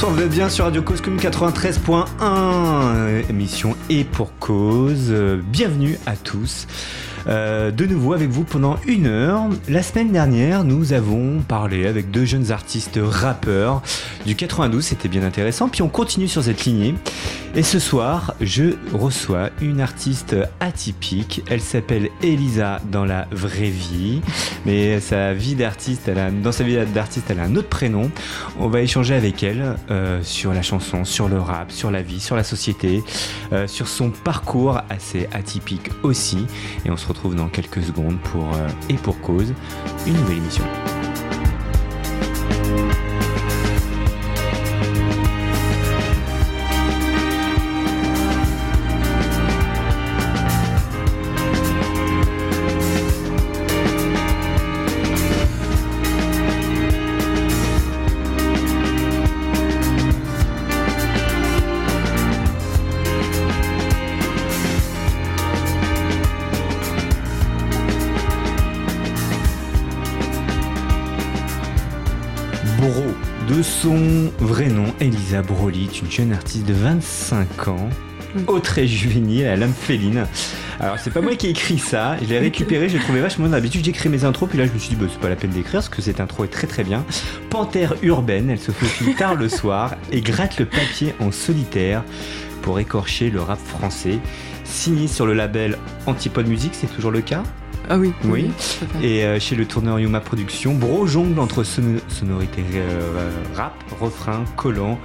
bonsoir, vous êtes bien sur Radio Cause Commune 93.1, émission Et pour cause. Bienvenue à tous. Euh, de nouveau avec vous pendant une heure. La semaine dernière, nous avons parlé avec deux jeunes artistes rappeurs du 92, c'était bien intéressant. Puis on continue sur cette lignée. Et ce soir, je reçois une artiste atypique. Elle s'appelle Elisa dans la vraie vie, mais sa vie d'artiste, dans sa vie d'artiste, elle a un autre prénom. On va échanger avec elle euh, sur la chanson, sur le rap, sur la vie, sur la société, euh, sur son parcours assez atypique aussi. Et on se retrouve dans quelques secondes pour euh, et pour cause une nouvelle émission. Vrai nom, Elisa Broly, une jeune artiste de 25 ans, au très juvénile, à l'âme féline. Alors c'est pas moi qui ai écrit ça, je l'ai récupéré, je l'ai trouvé vachement d'habitude j'écris mes intros, puis là je me suis dit bah, c'est pas la peine d'écrire parce que cette intro est très très bien. Panthère urbaine, elle se faufile tard le soir et gratte le papier en solitaire pour écorcher le rap français. Signé sur le label Antipode Musique, c'est toujours le cas? Ah oui. Oui. et euh, chez le tourneur Yuma Productions, Bro jongle entre sonorités euh, rap, refrain, collant,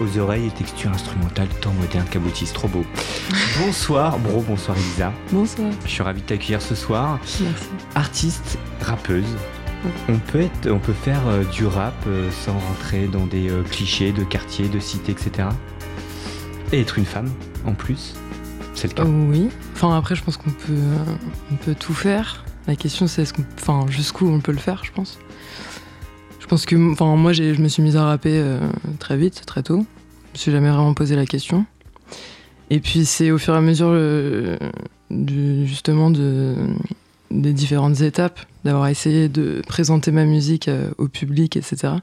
aux oreilles et textures instrumentales temps moderne cabotiste. Trop beau. bonsoir, Bro, bonsoir Elisa. Bonsoir. Je suis ravi de t'accueillir ce soir. Merci. Artiste, rappeuse. On peut, être, on peut faire euh, du rap sans rentrer dans des clichés de quartier, de cité, etc. Et être une femme en plus. C'est le cas. oui. Enfin, après, je pense qu'on peut, on peut tout faire. La question, c'est enfin, jusqu'où on peut le faire, je pense. Je pense que, enfin, moi, je me suis mise à rapper euh, très vite, très tôt. Je me suis jamais vraiment posé la question. Et puis, c'est au fur et à mesure, euh, du, justement, de, des différentes étapes, d'avoir essayé de présenter ma musique euh, au public, etc.,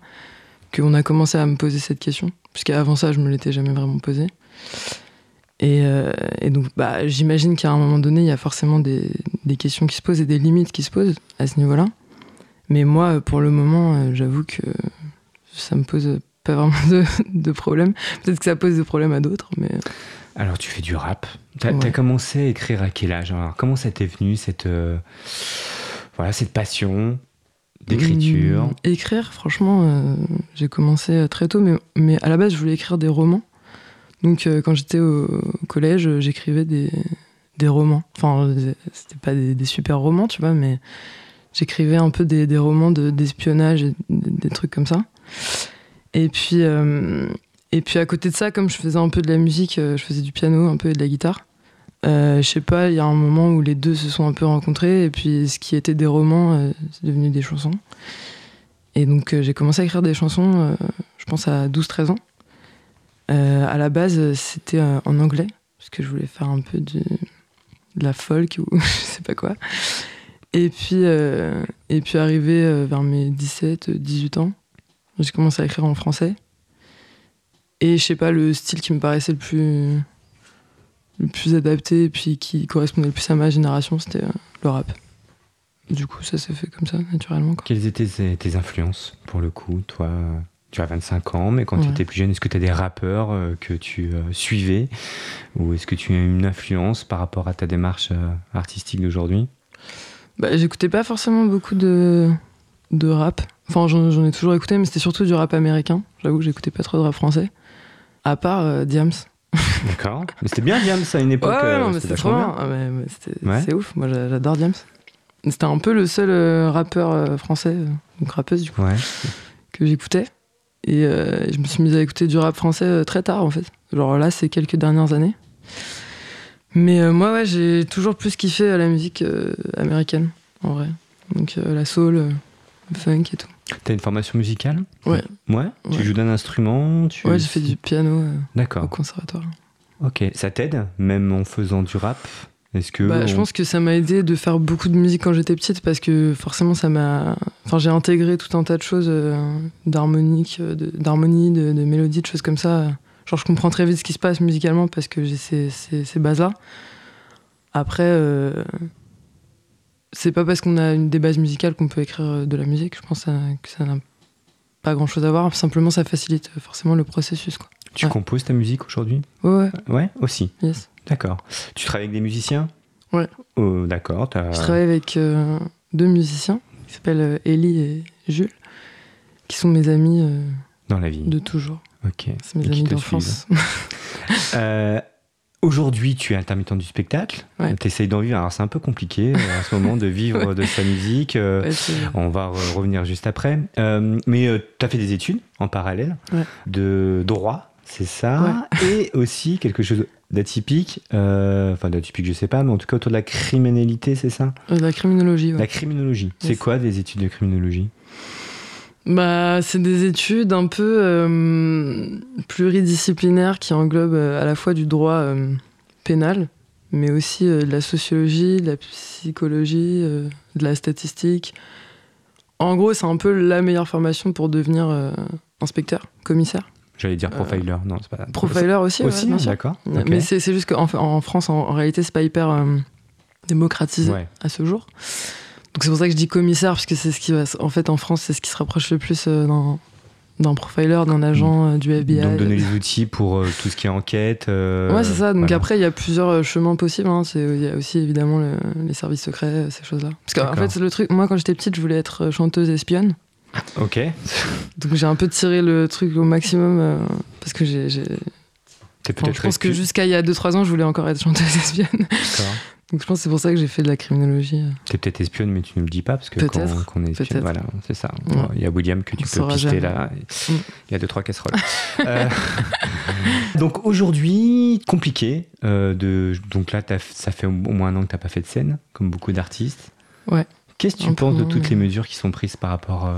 qu'on a commencé à me poser cette question. Puisqu'avant ça, je me l'étais jamais vraiment posée. Euh, et, donc, bah, j'imagine qu'à un moment donné, il y a forcément des, questions qui se posent et des limites qui se posent à ce niveau-là. Mais moi, pour le moment, euh, j'avoue que ça me pose pas vraiment de, de problème. Peut-être que ça pose des problèmes à d'autres, mais. Alors, tu fais du rap. Tu as, commencé à écrire à quel âge Comment ça t'est venu, cette, euh, voilà, cette passion d'écriture? Mmh, Écrire, franchement, j'ai commencé très tôt, mais, mais à la base, je voulais écrire des romans. Donc euh, quand j'étais au collège, j'écrivais des, des, romans. Enfin, c'était pas des, super romans, tu vois, mais j'écrivais un peu des, des romans d'espionnage et des, trucs comme ça. Et puis, euh, et puis à côté de ça, comme je faisais un peu de la musique, euh, je faisais du piano un peu et de la guitare. je sais pas, il y a un moment où les deux se sont un peu rencontrés et puis ce qui était des romans, c'est devenu des chansons. Et donc j'ai commencé à écrire des chansons, je pense à 12-13 ans. Euh, à la base, c'était euh, en anglais, parce que je voulais faire un peu de, la folk ou je sais pas quoi. Et puis, euh, et puis arrivé vers mes 17, 18 ans, j'ai commencé à écrire en français. Et je sais pas, le style qui me paraissait le plus, le plus adapté et puis qui correspondait le plus à ma génération, c'était le rap. Du coup, ça s'est fait comme ça, naturellement. Quelles étaient tes influences, pour le coup, toi? Tu as 25 ans, mais quand tu étais plus jeune, est-ce que tu as des rappeurs euh, que tu euh, suivais? Ou est-ce que tu as une influence par rapport à ta démarche euh, artistique d'aujourd'hui? Bah, J'écoutais pas forcément beaucoup de, de rap. Enfin, j'en ai toujours écouté, mais c'était surtout du rap américain. J'avoue que j'écoutais pas trop de rap français. À part Diams. D'accord. Mais c'était bien Diams à une époque. Ouais, non, mais c'était trop bien. Ah, c'est ouf. Moi, j'adore Diams. C'était un peu le seul rappeur français, donc rappeuse du coup, que j'écoutais. Et euh, je me suis mise à écouter du rap français euh, très tard, en fait. Genre là, c'est quelques dernières années. Mais euh, moi, ouais, j'ai toujours plus kiffé la musique américaine, en vrai. Donc la soul, le funk et tout. T'as une formation musicale? Ouais. ouais? Tu joues d'un instrument tu... Ouais, j'ai fait du piano au conservatoire. Ok, ça t'aide, même en faisant du rap? Est-ce que Bah, Je pense que ça m'a aidé de faire beaucoup de musique quand j'étais petite parce que forcément ça m'a. Enfin, j'ai intégré tout un tas de choses euh, d'harmonique, euh, de- d'harmonie, de, de mélodie, de choses comme ça. Genre, je comprends très vite ce qui se passe musicalement parce que j'ai ces, ces, ces bases-là. Après, euh, c'est pas parce qu'on a une, des bases musicales qu'on peut écrire euh, de la musique. Je pense que ça- n'a pas grand-chose à voir. Simplement, ça facilite euh, forcément le processus. Quoi. tu ouais. composes ta musique aujourd'hui? Ouais, Ouais, aussi. yes. D'accord. Tu travailles avec des musiciens? Ouais. Oh, D'accord. Je travaille avec euh, deux musiciens qui s'appellent euh, Ellie et Jules, qui sont mes amis euh, Dans la vie. de toujours. Ok. C'est mes Et amis d'enfance. Aujourd'hui, tu es intermittent du spectacle. Ouais. Tu essayes d'en vivre. Alors, c'est un peu compliqué euh, en ce moment de vivre de sa musique. euh, Ouais, On va re- revenir juste après. Euh, mais tu as fait des études en parallèle de droit, c'est ça? Et aussi quelque chose d'atypique, euh, enfin d'atypique, je sais pas, mais en tout cas autour de la criminalité, c'est ça? Euh, la criminologie. ouais. La criminologie. C'est Yes. quoi des études de criminologie? Bah, c'est des études un peu euh, pluridisciplinaires qui englobent euh, à la fois du droit pénal, mais aussi de la sociologie, de la psychologie, de la statistique. En gros, c'est un peu la meilleure formation pour devenir inspecteur, commissaire. J'allais dire profiler, non, c'est pas. Euh, Profiler aussi, ouais, Aussi, sûr. d'accord. Mais c'est c'est juste qu'en en, en France, en, en réalité, c'est pas hyper euh, démocratisé Ouais. à ce jour. Donc c'est pour ça que je dis commissaire, parce que c'est ce qui va. En fait, en France, c'est ce qui se rapproche le plus euh, d'un d'un profiler, d'un agent euh, du FBI. Donc donner les outils pour euh, tout ce qui est enquête. euh, Ouais, c'est ça. Donc voilà. après, il y a plusieurs euh, chemins possibles. hein. C'est- Il y a aussi évidemment le- les services secrets, euh, ces choses-là. Parce qu'en fait, le truc, moi, quand j'étais petite, je voulais être euh, chanteuse espionne. Ok. Donc j'ai un peu tiré le truc au maximum euh, parce que j'ai. enfin, je pense que jusqu'à il y a 2-3 ans, je voulais encore être chanteuse espionne. D'accord. Donc je pense que c'est pour ça que j'ai fait de la criminologie. T'es peut-être espionne, mais tu ne le dis pas parce que quand, quand on est espionne, voilà, c'est ça. Ouais. Il y a William que tu On peux pister jamais. là. Il y a deux trois casseroles. Euh, donc aujourd'hui, compliqué. euh, de, donc là, ça fait au moins un an que t'as pas fait de scène, comme beaucoup d'artistes. Ouais. Qu'est-ce que tu penses de toutes les mesures qui sont prises par rapport euh,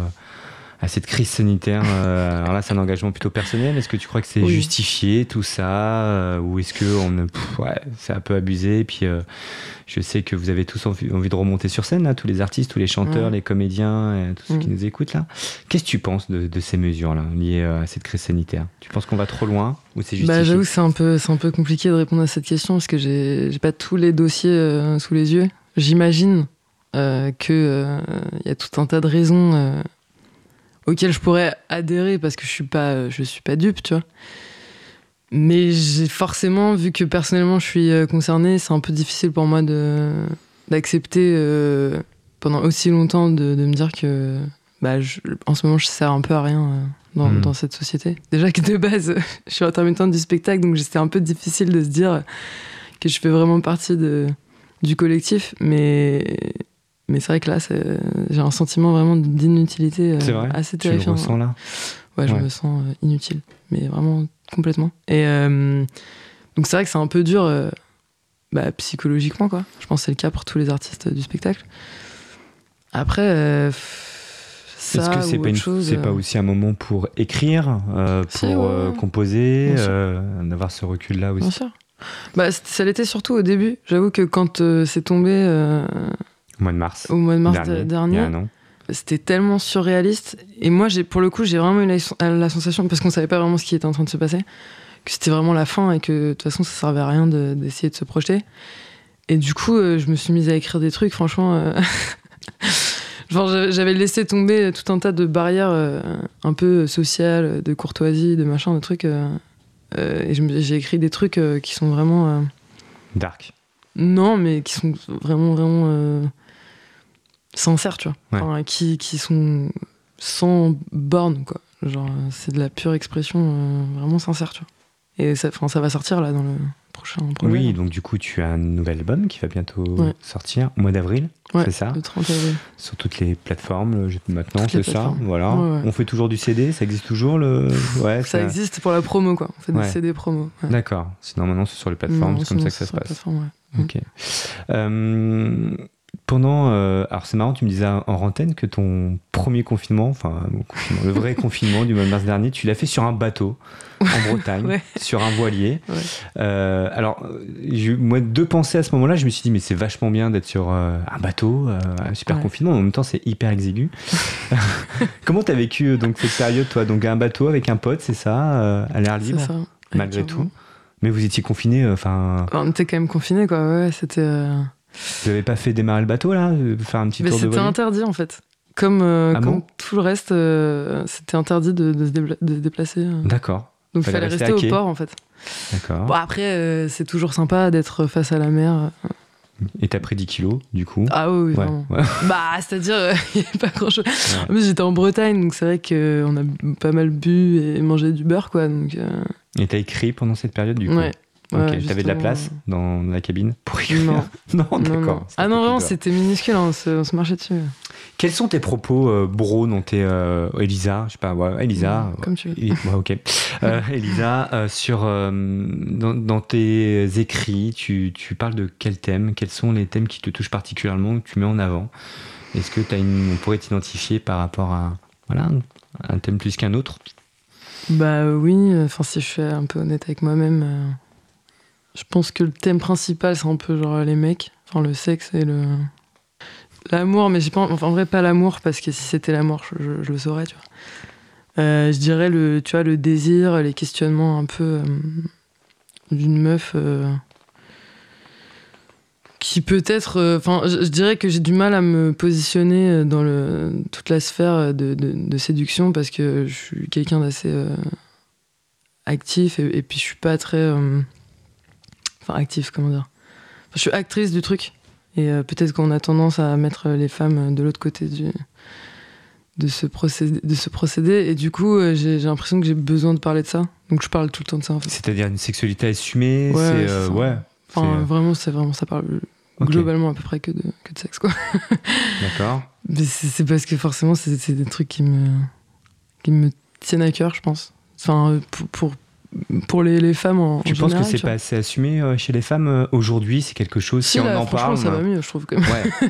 à cette crise sanitaire euh, Alors là, c'est un engagement plutôt personnel. Est-ce que tu crois que c'est Oui. justifié tout ça, euh, ou est-ce que on, pff, ouais, c'est un peu abusé? Et puis, euh, je sais que vous avez tous envie, envie de remonter sur scène, là, tous les artistes, tous les chanteurs, Mm. les comédiens, tous ceux qui Mm. nous écoutent là. Qu'est-ce que tu penses de, de ces mesures-là liées à cette crise sanitaire? Tu penses qu'on va trop loin ou c'est justifié? Bah, j'avoue que c'est un peu, c'est un peu compliqué de répondre à cette question parce que j'ai, j'ai pas tous les dossiers euh, sous les yeux. J'imagine euh, que euh, il y a tout un tas de raisons euh, auxquelles je pourrais adhérer parce que je suis pas, je suis pas dupe, tu vois. Mais j'ai forcément, vu que personnellement je suis euh, concernée, c'est un peu difficile pour moi de d'accepter euh, pendant aussi longtemps de, de me dire que bah, je- en ce moment je sers un peu à rien euh, dans, Mm. dans cette société. Déjà que de base, je suis intermittente du spectacle, donc c'était un peu difficile de se dire que je fais vraiment partie de, du collectif, mais, mais c'est vrai que là, j'ai un sentiment vraiment d'inutilité euh, C'est vrai? assez Tu le terrifiant. ressens là? Ouais, je me sens euh, inutile, mais vraiment complètement. Et euh, donc c'est vrai que c'est un peu dur bah, psychologiquement, quoi. Je pense que c'est le cas pour tous les artistes du spectacle. Après, ça Est-ce que c'est ou pas, autre une- chose, c'est pas aussi un moment pour écrire, pour ouais, composer, d'avoir ce recul-là aussi? Bien sûr. Bah, ça l'était surtout au début. J'avoue que quand c'est tombé Au mois de mars. au mois de mars dernier, dernier, c'était tellement surréaliste. Et moi, j'ai, pour le coup, j'ai vraiment eu la, la sensation, parce qu'on savait pas vraiment ce qui était en train de se passer, que c'était vraiment la fin et que de toute façon, ça servait à rien de- d'essayer de se projeter. Et du coup, euh, je me suis mise à écrire des trucs, franchement. euh, Genre, j'avais- laissé tomber tout un tas de barrières euh, un peu sociales, de courtoisie, de machin, de trucs. et je j'ai écrit des trucs qui sont vraiment. Dark. non, mais qui sont vraiment, vraiment sincères, tu vois. Ouais. Enfin, qui, qui sont sans borne, quoi. Genre, c'est de la pure expression euh, vraiment sincère, tu vois. Et ça, ça va sortir, là, dans le prochain projet. Oui, donc du coup, tu as un nouvel album qui va bientôt Ouais. sortir au mois d'avril, Ouais, c'est ça Le 30 avril. Sur toutes les plateformes maintenant, c'est ça. Voilà. Ouais. On fait toujours du CD, ça existe toujours le. Ouais, Ça existe pour la promo, quoi. On fait des CD promo. D'accord. Sinon, maintenant, c'est sur les plateformes, c'est comme ça que ça se passe. Ok. Euh, pendant, euh, alors c'est marrant, tu me disais en antenne que ton premier confinement, enfin le, confinement, le vrai confinement du mois de mars dernier, tu l'as fait sur un bateau. en Bretagne sur un voilier. Euh, alors, moi, deux pensées à ce moment-là, je me suis dit, mais c'est vachement bien d'être sur un bateau, un super confinement, en même temps, c'est hyper exigu. Comment t'as vécu donc cette période, toi? Donc, un bateau avec un pote, c'est ça, à l'air libre, malgré tout mais vous étiez confiné, enfin. on était quand même confiné, quoi. Ouais, c'était. Vous n'avez pas fait démarrer le bateau là Faire un petit tour de C'était interdit en fait. Comme, euh, ah comme tout le reste, euh, c'était interdit de, de, se déplacer. Euh. D'accord. Donc il fallait rester, au port en fait. D'accord. Bon, après, c'est toujours sympa d'être face à la mer. Et t'as pris 10 kilos, du coup Ah oui, vraiment. Bah, c'est-à-dire, il n'y avait pas grand-chose. En plus, j'étais en Bretagne, donc c'est vrai qu'on a pas mal bu et mangé du beurre, quoi. Donc, Et t'as écrit pendant cette période, du coup Ouais. Ok, t'avais de la place dans la cabine pour écrire Non, non, d'accord. Ah non, vraiment, c'était minuscule, hein, on, se, marchait dessus. Quels sont tes propos, euh, bro, dans tes. Euh, Elisa, je sais pas, ouais, Elisa. comme tu veux. Ok. Euh, Elisa, euh, sur, dans, dans, tes écrits, tu, tu, parles de quels thèmes? Quels sont les thèmes qui te touchent particulièrement, que tu mets en avant? Est-ce que as une, on pourrait t'identifier par rapport à voilà, un thème plus qu'un autre? Bah oui, enfin, si je suis un peu honnête avec moi-même je pense que le thème principal, c'est un peu genre les mecs, enfin le sexe et le. L'amour, mais j'ai pas. Enfin, en vrai, pas l'amour, parce que si c'était l'amour, je, le saurais, tu vois. Euh, je dirais le, tu le désir, les questionnements un peu euh, d'une meuf euh, qui peut-être. Enfin, je, dirais que j'ai du mal à me positionner dans le, toute la sphère de, de, séduction parce que je suis quelqu'un d'assez actif et, et, puis je suis pas très Enfin, active, comment dire. je suis actrice du truc. Et euh, peut-être qu'on a tendance à mettre les femmes de l'autre côté du, de, ce procédé, de ce procédé. Et du coup, euh, j'ai l'impression que j'ai besoin de parler de ça. Donc je parle tout le temps de ça. En fait. C'est-à-dire une sexualité assumée Ouais. Euh, ouais enfin, vraiment, c'est vraiment, ça parle globalement à peu près que de, que de sexe, quoi. D'accord. Mais c'est parce que forcément, c'est des trucs qui me, qui me tiennent à cœur, je pense. Enfin, pour, pour pour les, les, femmes en, tu penses que c'est pas assez assumé euh, chez les femmes euh, aujourd'hui C'est quelque chose, si, on en parle. ça va mieux, je trouve. Ouais.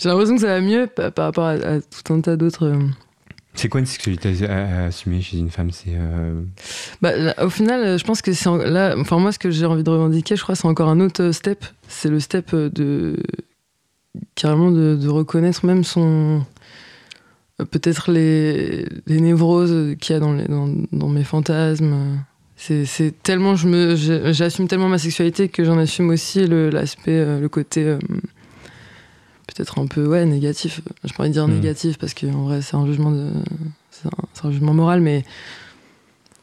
J'ai l'impression que ça va mieux par, rapport à, tout un tas d'autres. Euh, c'est quoi une sexualité assumée chez une femme? C'est bah, au final, je pense que c'est là. Enfin, moi, ce que j'ai envie de revendiquer, je crois, c'est encore un autre step. C'est le step de carrément de, de reconnaître même son peut-être les, les névroses qu'il y a dans, les, dans, dans mes fantasmes c'est tellement je me j'assume tellement ma sexualité que j'en assume aussi l'aspect le, le, côté euh, peut-être un peu ouais négatif je pourrais dire hmm. négatif parce qu'en vrai c'est un jugement de c'est un, jugement moral mais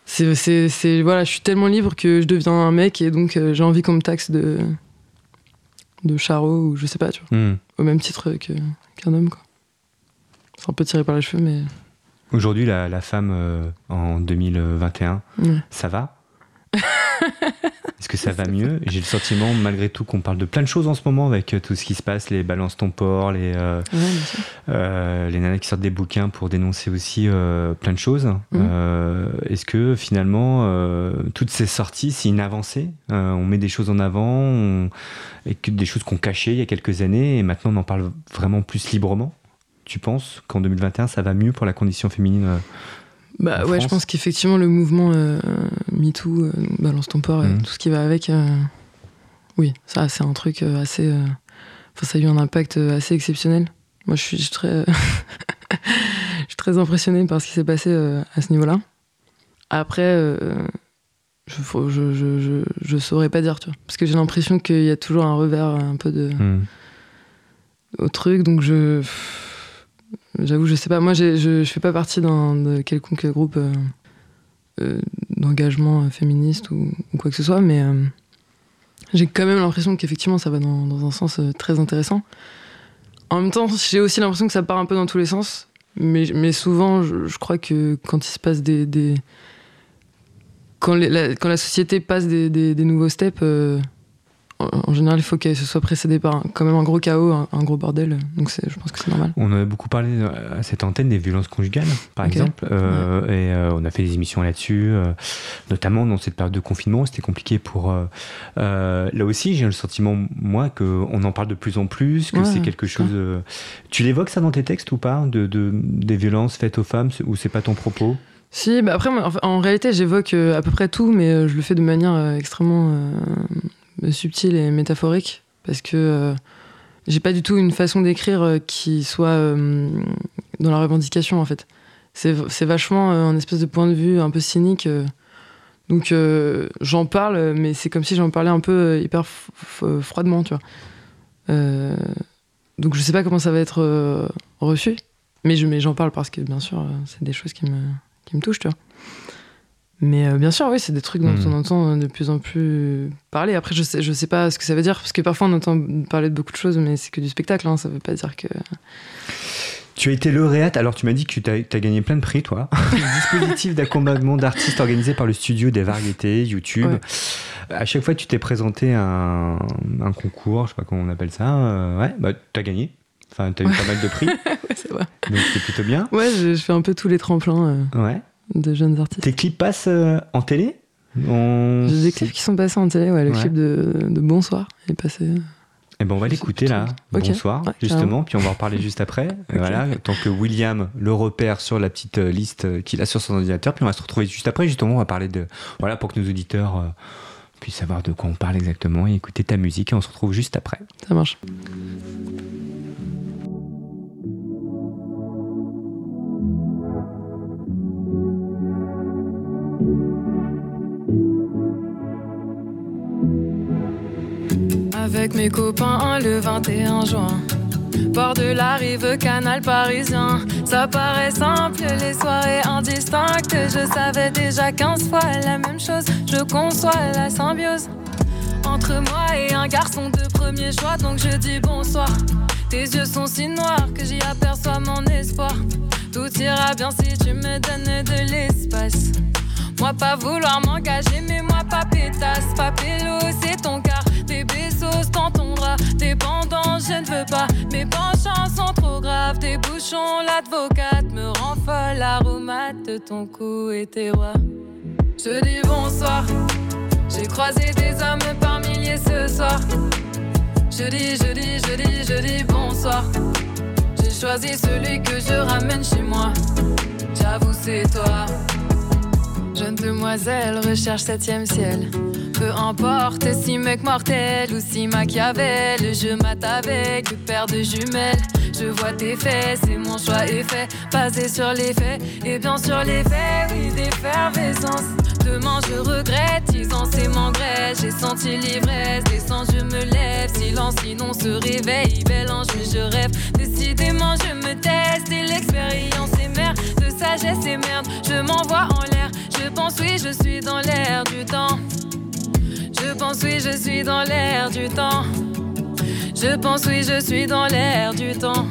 c'est voilà je suis tellement libre que je deviens un mec et donc euh, j'ai envie qu'on me taxe de de charreau ou je sais pas tu vois hmm. au même titre qu'un homme quoi c'est un peu tiré par les cheveux mais Aujourd'hui, la, femme euh, en 2021, ça va? Est-ce que ça va mieux? J'ai le sentiment, malgré tout, qu'on parle de plein de choses en ce moment avec euh, tout ce qui se passe, les balances ton port, les, euh, les nanas qui sortent des bouquins pour dénoncer aussi plein de choses. Mm. Est-ce que finalement, toutes ces sorties, c'est une avancée On met des choses en avant, et que des choses qu'on cachait il y a quelques années, et maintenant on en parle vraiment plus librement? Tu penses qu'en 2021, ça va mieux pour la condition féminine euh, Bah ouais, je pense qu'effectivement, le mouvement euh, MeToo, euh, Balance ton port, mhm. tout ce qui va avec, oui, ça, c'est un truc assez. Enfin, ça a eu un impact assez exceptionnel. Moi, je suis, très. je suis très impressionnée par ce qui s'est passé à ce niveau-là. Après, je, je, je, je, saurais pas dire, tu vois. Parce que j'ai l'impression qu'il y a toujours un revers un peu de. Mhm. au truc, donc je J'avoue, je sais pas. Moi, je, je fais pas partie d'un quelconque groupe euh, euh, d'engagement féministe ou, quoi que ce soit, mais euh, j'ai quand même l'impression qu'effectivement, ça va dans, dans un sens très intéressant. En même temps, j'ai aussi l'impression que ça part un peu dans tous les sens, mais, mais souvent, je, crois que quand il se passe des. des quand, la, quand, la, société passe des, des nouveaux steps, en général, il faut qu'elle se soit précédée par quand même un gros chaos, un, gros bordel. Donc je pense que c'est normal. On a beaucoup parlé euh, à cette antenne des violences conjugales, par exemple. Euh, et euh, on a fait des émissions là-dessus, notamment dans cette période de confinement. C'était compliqué pour. là aussi, j'ai le sentiment, moi, qu'on en parle de plus en plus, que c'est quelque chose. tu l'évoques ça dans tes textes ou pas de, de, Des violences faites aux femmes, ou c'est pas ton propos? Si, bah après, en, réalité, j'évoque à peu près tout, mais je le fais de manière extrêmement subtile et métaphorique, parce que j'ai pas du tout une façon d'écrire qui soit dans la revendication, en fait. C'est vachement un espèce de point de vue un peu cynique. donc j'en parle, mais c'est comme si j'en parlais un peu hyper froidement, tu vois. donc je sais pas comment ça va être reçu. Mais j'en parle parce que, bien sûr, euh, c'est des choses qui me, qui me touchent, tu vois. Mais euh, bien sûr, oui, c'est des trucs dont hmm. on entend de plus en plus parler. Après, je sais, je sais pas ce que ça veut dire, parce que parfois on entend parler de beaucoup de choses, mais c'est que du spectacle, hein, ça veut pas dire que. Tu as été lauréate, alors tu m'as dit que tu as, gagné plein de prix, toi. dispositif d'accompagnement d'artistes organisé par le studio des variétés, YouTube. À chaque fois, tu t'es présenté à un, un, concours, je sais pas comment on appelle ça. Euh, ouais, bah, tu as gagné. Enfin, tu as eu pas mal de prix. c'est vrai. Donc c'est plutôt bien. Ouais, je, fais un peu tous les tremplins euh, ouais. De jeunes artistes. Tes clips passent euh, en télé? J'ai des clips qui sont passés en télé, ouais. Le clip de, de, Bonsoir est passé. Eh ben on va l'écouter là. Bonsoir, justement, puis on va en reparler juste après. Voilà, tant que William le repère sur la petite euh, liste qu'il a sur son ordinateur, puis on va se retrouver juste après. Justement, on va parler de voilà pour que nos auditeurs puissent savoir de quoi on parle exactement et écouter ta musique. Et on se retrouve juste après. Ça marche. Avec mes copains le 21 juin. Bord de la rive, canal parisien. Ça paraît simple, les soirées indistinctes. Je savais déjà 15 fois la même chose. Je conçois la symbiose entre moi et un garçon de premier choix. Donc je dis bonsoir. Tes yeux sont si noirs que j'y aperçois mon espoir. Tout ira bien si tu me donnes de l'espace. Moi pas vouloir m'engager, mais moi pas pétasse, pas c'est ton cas. Dans je ne veux pas. Mes penchants sont trop graves, tes bouchons, l'advocate me rend folle. L'aromate de ton cou et tes rois. Je dis bonsoir, j'ai croisé des hommes par milliers ce soir. Je dis, je dis, je dis, je dis bonsoir. J'ai choisi celui que je ramène chez moi. J'avoue, c'est toi. Jeune demoiselle recherche septième ciel. Peu importe si mec mortel ou si Machiavel, je mate avec paire de jumelles. Je vois tes faits, c'est mon choix est fait, basé sur les faits. Et bien sur les faits, oui, d'effervescence. Demain je regrette, ans c'est m'engraisse. J'ai senti l'ivresse, descends, je me lève. Silence, sinon se réveille. Belle ange, je rêve. Décidément, je me teste et l'expérience est mère de sagesse et merde. Je m'envoie en l'air, je pense, oui, je suis dans l'air du temps. Je pense, oui, je suis dans l'air du temps. Je pense, oui, je suis dans l'air du temps.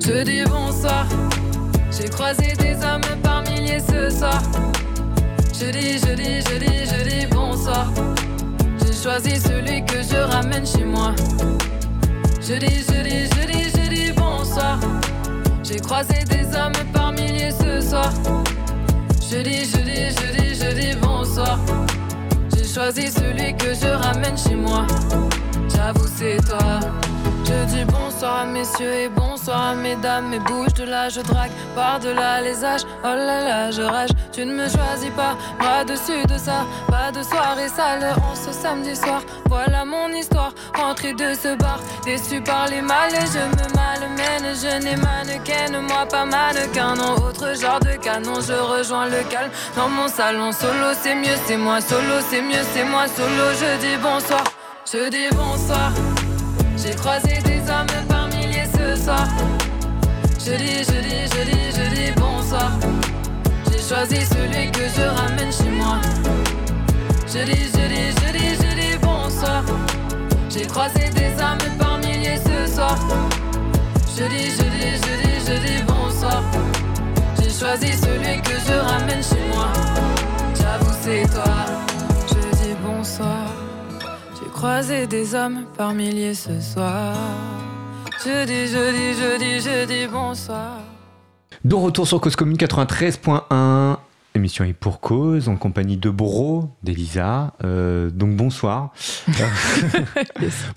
Je dis bonsoir. J'ai croisé des hommes par milliers ce soir. Je dis, je dis, je dis, je dis bonsoir. J'ai choisi celui que je ramène chez moi. Je dis, je dis, je dis, je dis bonsoir. J'ai croisé des hommes par milliers ce soir. Je dis, je dis, je dis, je dis bonsoir. J'ai choisi celui que je ramène chez moi. J'avoue, c'est toi. Je dis bonsoir messieurs et bonsoir mesdames. Mais bouge de là, je drague par-delà les âges. Oh là là, je rage. Tu ne me choisis pas, moi dessus de ça. Pas de soirée sale en ce samedi soir. Voilà mon histoire, rentrée de ce bar. Déçu par les mâles, je me malmène. Je n'ai mannequin, moi pas mannequin. Non, autre genre de canon, je rejoins le calme. Dans mon salon solo, c'est mieux, c'est moi solo, c'est mieux, c'est moi solo. Je dis bonsoir, je dis bonsoir. J'ai croisé des hommes par milliers ce soir. Je dis, je dis, je dis, je dis bonsoir. J'ai choisi celui que je ramène chez moi. Je dis, je dis, je dis, je dis bonsoir. J'ai croisé des hommes par milliers ce soir. Je dis, je dis, je dis, je dis bonsoir. J'ai choisi celui que je ramène chez moi. Croiser des hommes par milliers ce soir. Je dis, je dis, je dis, je dis bonsoir. De retour sur Cause Commune 93.1 émission est pour cause, en compagnie de Bro, d'Elisa. Euh, donc bonsoir.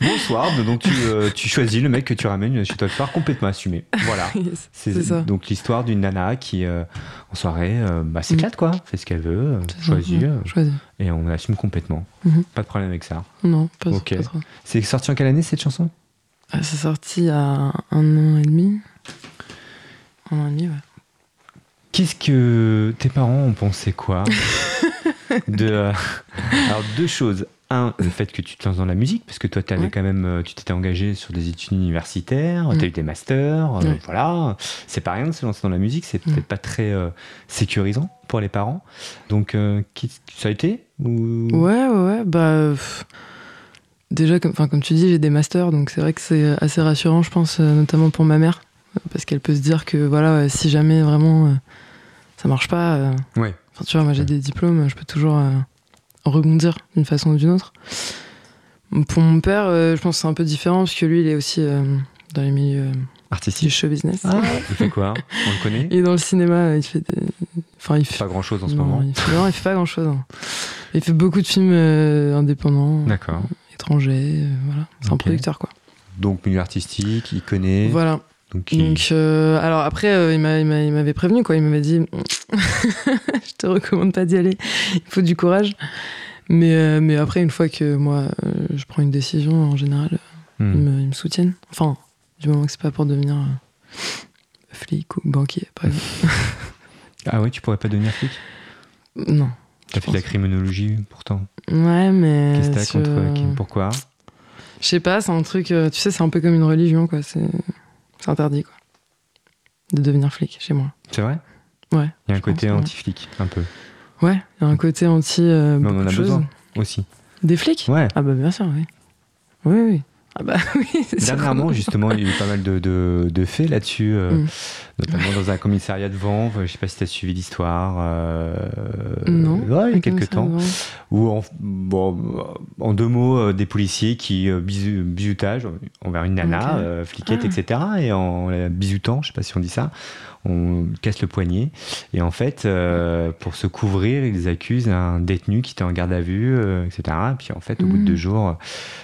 bonsoir. Donc tu, euh, tu, choisis le mec que tu ramènes chez toi le soir complètement assumé. Voilà. C'est ça. Donc l'histoire d'une nana qui, euh, en soirée, bah, s'éclate quoi, fait ce qu'elle veut, choisit, Et on assume complètement. Mhm. Pas de problème avec ça. Non, pas, okay. pas trop. C'est sorti en quelle année cette chanson? Ah, C'est sorti a un an et demi. Un an et demi, ouais. Qu'est-ce que tes parents ont pensé quoi de, euh, Alors deux choses. Un, le fait que tu te lances dans la musique, parce que toi, avais quand même, euh, tu t'étais engagé sur des études universitaires, tu as eu des masters, euh, voilà. C'est pas rien de se lancer dans la musique, c'est peut-être pas très sécurisant pour les parents. Donc, ça a été ou... Ouais, ouais, bah. déjà, comme, comme tu dis, j'ai des masters, donc c'est vrai que c'est assez rassurant, je pense, notamment pour ma mère, parce qu'elle peut se dire que voilà, si jamais vraiment ça marche pas. Euh, ouais. Enfin, tu vois, moi j'ai des diplômes, je peux toujours euh, rebondir d'une façon ou d'une autre. Pour mon père, euh, je pense que c'est un peu différent parce que lui, il est aussi dans les milieux artistiques du show business. Ah, il fait quoi? On le connaît? Il est dans le cinéma, il fait des... enfin il fait pas grand chose en ce moment. Il fait... Non, il fait pas grand chose. Hein. Il fait beaucoup de films indépendants, D'accord. étrangers, voilà. C'est un producteur quoi. Donc milieu artistique, il connaît. Voilà. Donc, euh, alors après, euh, il m'avait prévenu, quoi. Il m'avait dit Je te recommande pas d'y aller, il faut du courage. Mais, euh, mais après, une fois que moi, je prends une décision, en général, hmm. ils, me, soutiennent. Enfin, du moment que c'est pas pour devenir flic ou banquier, par exemple. ah ouais, tu pourrais pas devenir flic? Non. T'as fait de la criminologie, pourtant. Ouais, mais. Qu'est-ce que contre Pourquoi? Je sais pas, c'est un truc. Tu sais, c'est un peu comme une religion, quoi. C'est. C'est interdit, quoi. De devenir flic chez moi. C'est vrai? Ouais. Il y a un côté anti-flic, un peu. Ouais, il y a un côté anti. Euh, Mais on en a besoin aussi. Des flics? Ouais. Ah bah bien sûr, oui. Oui, oui. Ah bah oui, Dernièrement, justement, il y a eu pas mal de, de, faits là-dessus, euh, mm. Notamment dans un commissariat de Vanves. Je sais pas si tu as suivi l'histoire. Euh, non. Ouais, il y a quelques temps. Où, en, bon, en deux mots, euh, des policiers qui euh, bisoutage envers une nana, fliquette, ah. etc. Et en la bisoutant, je sais pas si on dit ça, on casse le poignet. Et en fait, pour se couvrir, ils accusent un détenu qui était en garde à vue, etc. Et puis en fait, au bout de deux jours,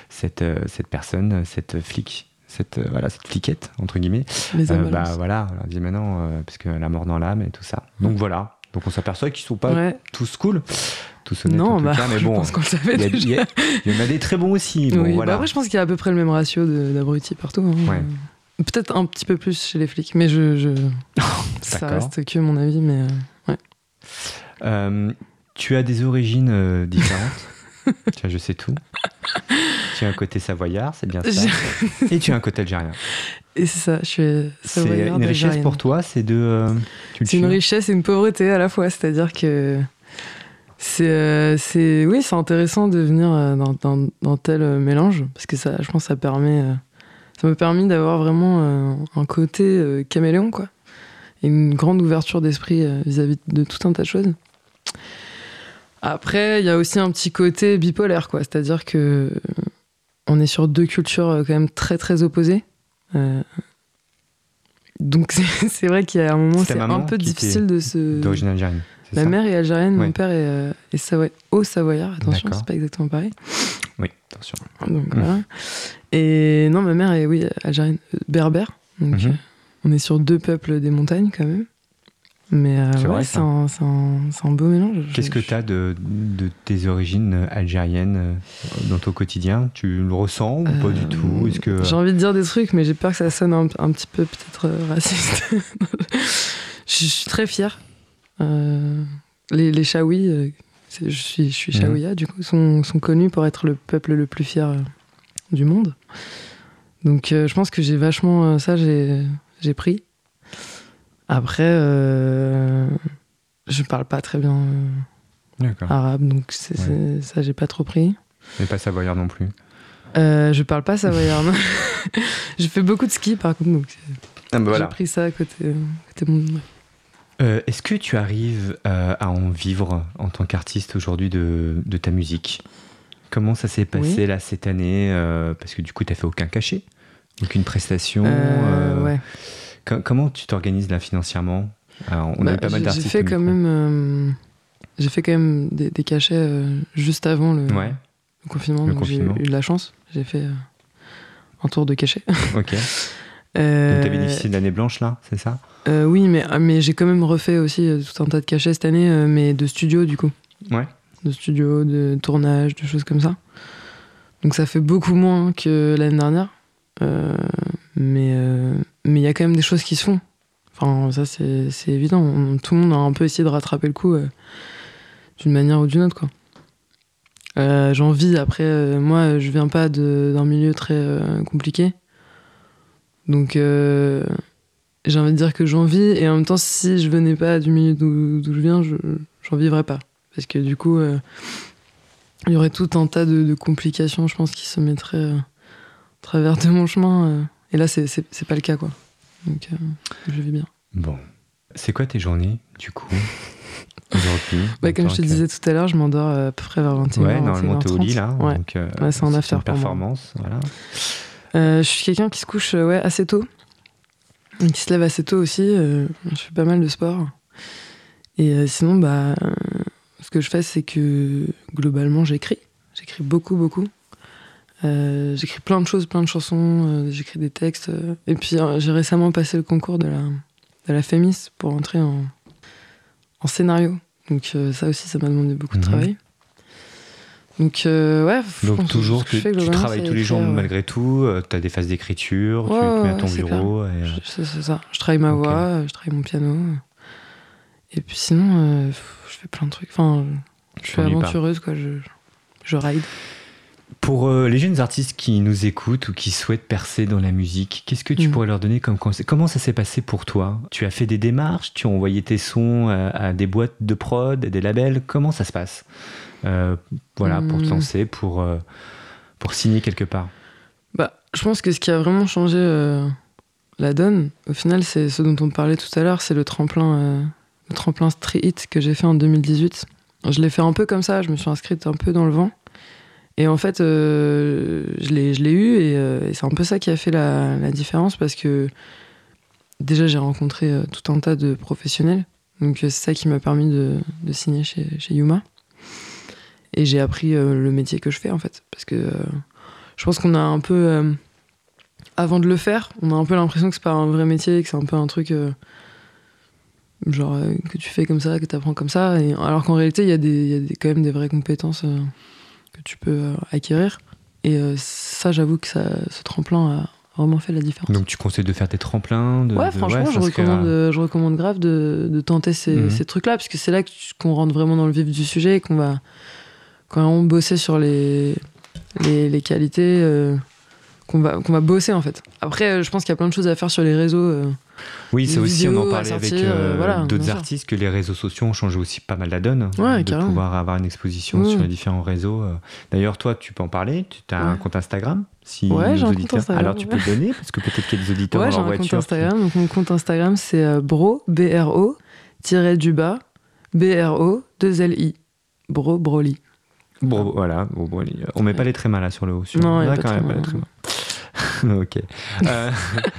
cette, cette personne, cette flic, cette, euh, voilà, cette fliquette, entre guillemets, euh, bah voilà, on dit maintenant, parce qu'elle a mort dans l'âme et tout ça. Donc voilà. Donc on s'aperçoit qu'ils sont pas tous cool, tous honnêtes non, en tout bah, cas, mais bon, il, y en a des très bons aussi. Bon, voilà. bah après, je pense qu'il y a à peu près le même ratio d'abrutis partout. Hein. Peut-être un petit peu plus chez les flics, mais je, je... ça reste que mon avis, mais ouais. tu as des origines différentes? Tiens, je sais tout. Tu as un côté savoyard, c'est bien ça. Et tu as un côté algérien. Et c'est ça, je suis C'est une richesse pour toi, c'est de. Euh, c'est une richesse et une pauvreté à la fois, c'est-à-dire que c'est, euh, c'est, oui, c'est intéressant de venir euh, dans, dans, tel mélange parce que ça, je pense, ça permet, ça m'a permis d'avoir vraiment un côté caméléon, quoi, et une grande ouverture d'esprit vis-à-vis de tout un tas de choses. Après, il y a aussi un petit côté bipolaire, quoi. C'est-à-dire que on est sur deux cultures euh, quand même très très opposées. Euh, donc c'est vrai qu'il y a un moment, c'est un peu difficile de se. D'origine algérienne. Ma mère est algérienne, mon père est, euh, au Savoyard. Attention, c'est pas exactement pareil. Oui, attention. Donc, voilà. Et non, ma mère est oui algérienne, berbère. Donc mhm. on est sur deux peuples des montagnes quand même. Mais euh, ouais, c'est un, un, beau mélange. Qu'est-ce que tu as de, de, tes origines algériennes euh, dans ton quotidien? Tu le ressens ou pas du tout? Est-ce que... J'ai envie de dire des trucs, mais j'ai peur que ça sonne un, un petit peu peut-être euh, raciste. je suis très fière. Euh, les, les Chaouis, je suis, je suis Chaouia, du coup, sont, sont, connus pour être le peuple le plus fier du monde. Donc je pense que j'ai vachement ça, j'ai pris. Après, euh, je parle pas très bien euh, arabe, donc ça, j'ai pas trop pris. Et pas savoyard non plus euh, Je parle pas savoyard. je fais beaucoup de ski par contre, donc ah, bah j'ai pris ça à côté, côté monde. Euh, est-ce que tu arrives à en vivre en tant qu'artiste aujourd'hui de, de, ta musique? Comment ça s'est passé là cette année? Parce que du coup, tu n'as fait aucun cachet, aucune prestation. ouais comment tu t'organises là financièrement? On a Bah, eu pas mal j'ai- d'artistes. J'ai fait quand même, euh, j'ai fait quand même des, des cachets euh, juste avant le, Ouais, le confinement. Le donc j'ai eu de la chance. J'ai fait euh, un tour de cachet. ok. Euh, Donc t'as bénéficié de l'année blanche là, c'est ça? Euh, oui, mais, mais j'ai quand même refait aussi euh, tout un tas de cachets cette année, euh, mais de studio du coup. Ouais. De studio, de tournage, de choses comme ça. Donc ça fait beaucoup moins que l'année dernière. Euh, mais euh, mais il y a quand même des choses qui se font. Enfin, ça c'est évident. Tout le monde a un peu essayé de rattraper le coup euh, d'une manière ou d'une autre, quoi. Euh, J'en vis. Après, euh, moi, je viens pas d'un milieu très compliqué. Donc, j'ai envie de dire que j'en vis. Et en même temps, si je venais pas du milieu d'où je viens, je j'en vivrais pas. Parce que du coup, il y aurait tout un tas de, de complications, je pense, qui se mettraient à travers de mon chemin. Et là, c'est c'est- c'est pas le cas, quoi. Donc, euh, je vis bien. Bon. C'est quoi tes journées, du coup Aujourd'hui Bah, comme je te que- disais tout à l'heure, je m'endors euh, à peu près vers 21h. Ouais, normalement t'es au lit là. Ouais. Donc, euh, Ouais, c'est en after une pour moi. performance. Voilà. Euh, je suis quelqu'un qui se couche ouais, assez tôt. Et qui se lève assez tôt aussi. euh, je fais pas mal de sport. Et sinon, bah, ce que je fais, c'est que globalement, j'écris. J'écris beaucoup, beaucoup. Euh, j'écris plein de choses, plein de chansons. euh, j'écris des textes. euh, et puis, j'ai récemment passé le concours de la, de la FEMIS pour entrer en, en scénario. Donc, ça aussi, ça m'a demandé beaucoup Mhm. de travail. Donc, ouais. Donc toujours, que tu, fais, tu travailles tous les jours ouais. malgré tout. tu as des phases d'écriture, tu te mets à ton bureau. et, C'est ça. Je travaille ma voix, je travaille mon piano. Et puis sinon, je fais plein de trucs. Enfin, je, je suis pas. aventureuse, quoi. Je, je ride. Pour euh, les jeunes artistes qui nous écoutent ou qui souhaitent percer dans la musique, qu'est-ce que tu Mm. pourrais leur donner comme conseil? Comment ça s'est passé pour toi? Tu as fait des démarches Tu as envoyé tes sons à, à des boîtes de prod, des labels? Comment ça se passe? Euh, Voilà, pour te Mm. lancer, pour, euh, pour signer quelque part. Bah, je pense que ce qui a vraiment changé la donne, au final, c'est ce dont on parlait tout à l'heure, c'est le tremplin, le tremplin Street Hit que j'ai fait en 2018. Je l'ai fait un peu comme ça, je me suis inscrite un peu dans le vent. Et en fait, euh, je l'ai eu et, euh, et c'est un peu ça qui a fait la, différence parce que déjà j'ai rencontré euh, tout un tas de professionnels. Donc euh, c'est ça qui m'a permis de, signer chez, chez Yuma. Et j'ai appris le métier que je fais en fait. Parce que je pense qu'on a un peu. avant de le faire, on a un peu l'impression que c'est pas un vrai métier, que c'est un peu un truc. genre que tu fais comme ça, que tu apprends comme ça. Alors qu'en réalité, il y y a quand même des vraies compétences que tu peux euh, acquérir. Et euh, ça, j'avoue que ça, ce tremplin a vraiment fait la différence. Donc tu conseilles de faire des tremplins de, Ouais, de- franchement, je, serait, recommande, euh, je recommande grave de, de tenter ces, Mhm. ces trucs-là, parce que c'est là qu'on rentre vraiment dans le vif du sujet et qu'on va quand on bosser sur les, les, les qualités, euh, qu'on va, qu'on va bosser en fait. Après, euh, je pense qu'il y a plein de choses à faire sur les réseaux. euh. Oui, c'est des aussi, on en parlait avec sortir, euh, euh, voilà, d'autres artistes, que les réseaux sociaux ont changé aussi pas mal la donne. Ouais, de carrément. pouvoir avoir une exposition Ouais. sur les différents réseaux. euh. D'ailleurs, toi, tu peux en parler. Tu as un compte Instagram si Ouais, j'ai un compte auditeurs... Instagram, Alors, tu peux le donner parce que peut-être qu'il y a des auditeurs Ouais, leur un compte voiture. qui- Instagram. Donc mon compte Instagram, c'est bro, B-R-O, tiré du bas, B-R-O, 2-L-I. Bro, Broly. Bon, voilà. Bon, bon, on met pas les trémas là sur le haut. Sur... Non, il y a Là, pas quand de même pas les trémas. ok. Euh,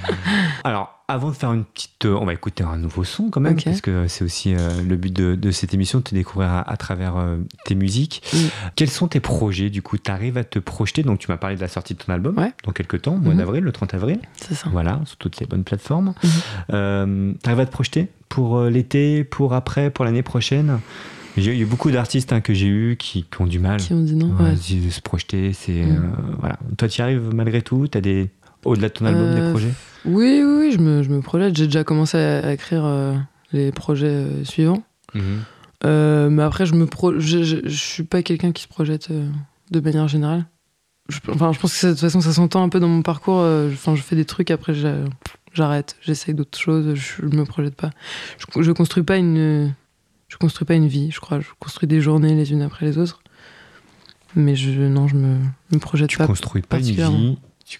Alors, avant de faire une petite. euh, On va écouter un nouveau son quand même, parce que c'est aussi euh, le but de, de cette émission, de te découvrir à, à travers euh, tes musiques. Mm. Quels sont tes projets Du coup, tu arrives à te projeter? Donc, tu m'as parlé de la sortie de ton album Ouais. dans quelques temps, au mois Mhm. d'avril, le 30 avril. C'est ça. Voilà, sur toutes les bonnes plateformes. Euh, tu arrives à te projeter pour l'été, pour après, pour l'année prochaine? Il y a beaucoup d'artistes hein, que j'ai eu qui, qui ont du mal. Qui ont dit non Ouais, ouais. de se projeter, c'est Mm. euh, voilà. Toi, tu y arrives malgré tout? T'as des au-delà de ton album des Euh, projets? Oui, oui, oui, je me, je me projette. J'ai déjà commencé à, à écrire euh, les projets suivants. Euh, mais après, je me pro... je, je, je suis pas quelqu'un qui se projette de manière générale. Je, enfin, je pense que de toute façon, ça s'entend un peu dans mon parcours. Enfin, je fais des trucs, après, j'a- j'arrête. J'essaye d'autres choses. Je, je me projette pas. Je, je construis pas une. Je construis pas une vie, je crois. Je construis des journées les unes après les autres. Mais je, non, je me, me projette Tu pas. construis pas une vie. Tu,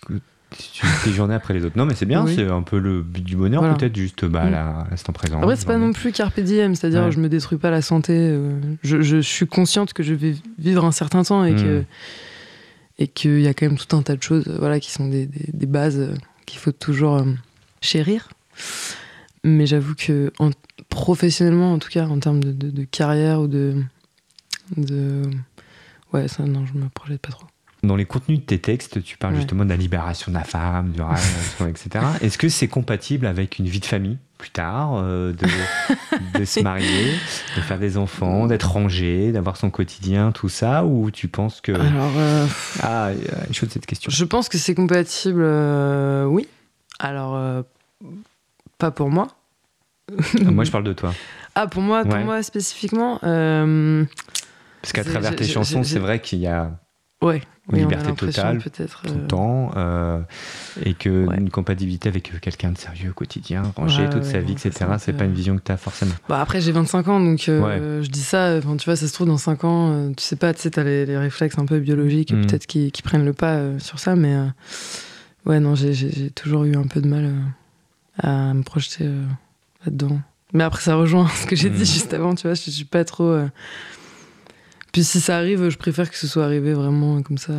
tu tes journées après les autres. Non, mais c'est bien. Oui. C'est un peu le but du bonheur, Voilà. peut-être juste bah, Mm. à l'instant présent. Après, c'est pas non plus carpe diem, c'est-à-dire Ouais. je me détruis pas la santé. euh, je, je suis consciente que je vais vivre un certain temps et que Mm. et qu'il y a quand même tout un tas de choses, voilà, qui sont des, des- des bases euh, qu'il faut toujours euh, chérir. Mais j'avoue que en- professionnellement, en tout cas, en termes de, de- de carrière ou de, de. Ouais, ça, non, je me projette pas trop. Dans les contenus de tes textes, tu parles Ouais. justement de la libération de la femme, du rêve, etc. Est-ce que c'est compatible avec une vie de famille plus tard, euh, de, de se marier, de faire des enfants, d'être rangé, d'avoir son quotidien, tout ça Ou tu penses que. Alors, euh, Ah, est chaude cette question. je pense que c'est compatible, euh, oui. Alors, euh, pas pour moi. Ah, Moi, je parle de toi. Ah, pour moi, pour Ouais. moi spécifiquement euh, Parce qu'à travers tes chansons, c'est vrai qu'il y a Ouais. Une oui, liberté totale, peut-être. tout euh, le temps euh, et que Ouais. une compatibilité avec quelqu'un de sérieux au quotidien, rangé Ouais, toute sa vie, etc. c'est pas une vision que tu as forcément. Bah après j'ai 25 ans donc euh, je dis ça, enfin tu vois ça se trouve dans 5 ans, tu sais pas, tu sais t'as les, les réflexes un peu biologiques Mm. peut-être qui, qui prennent le pas sur ça mais ouais non j'ai- toujours eu un peu de mal à me projeter là-dedans. Mais après ça rejoint ce que j'ai dit juste avant, tu vois, je, je suis pas trop... euh, Puis si ça arrive, je préfère que ce soit arrivé vraiment comme ça,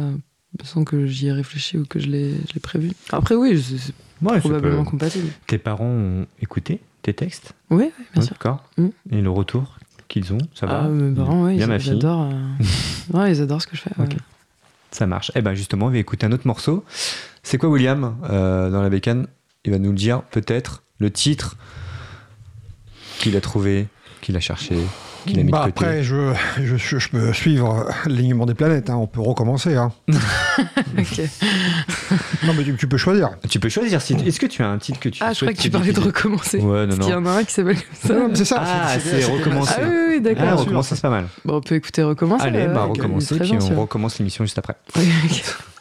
sans que j'y ai réfléchi ou que je l'ai prévu. Après oui, c'est Ouais, probablement compatible. Tes parents ont écouté tes textes? Oui, oui, bien Ouais, sûr. D'accord. Mm. Et le retour qu'ils ont, ça va? Ah, mes parents, Bien ils, ma ils fille. adorent. euh, ouais, ils adorent ce que je fais. ouais. Ok. Ça marche. Eh ben justement, on va écouter un autre morceau. C'est quoi William euh, dans la bécane? Il va nous le dire peut-être le titre qu'il a trouvé, qu'il a cherché, qu'il a mis Bah de côté? après, je, je, je- je peux suivre l'alignement des planètes. hein, On peut recommencer. hein. Ok. Non, mais tu, tu peux choisir. Tu peux choisir. Si... Est-ce que tu as un titre que tu Ah, je crois que tu parlais de recommencer. Ouais, non, Parce qu'il y non. en a un qui s'appelle comme ça. Non, mais c'est ça. Ah, c'est recommencer. Ah oui, oui, Ah, d'accord. sûr. recommencer, c'est pas mal. Bon, on peut écouter recommencer. Allez, euh, bah ouais, recommencer, puis bien, on recommence l'émission juste après.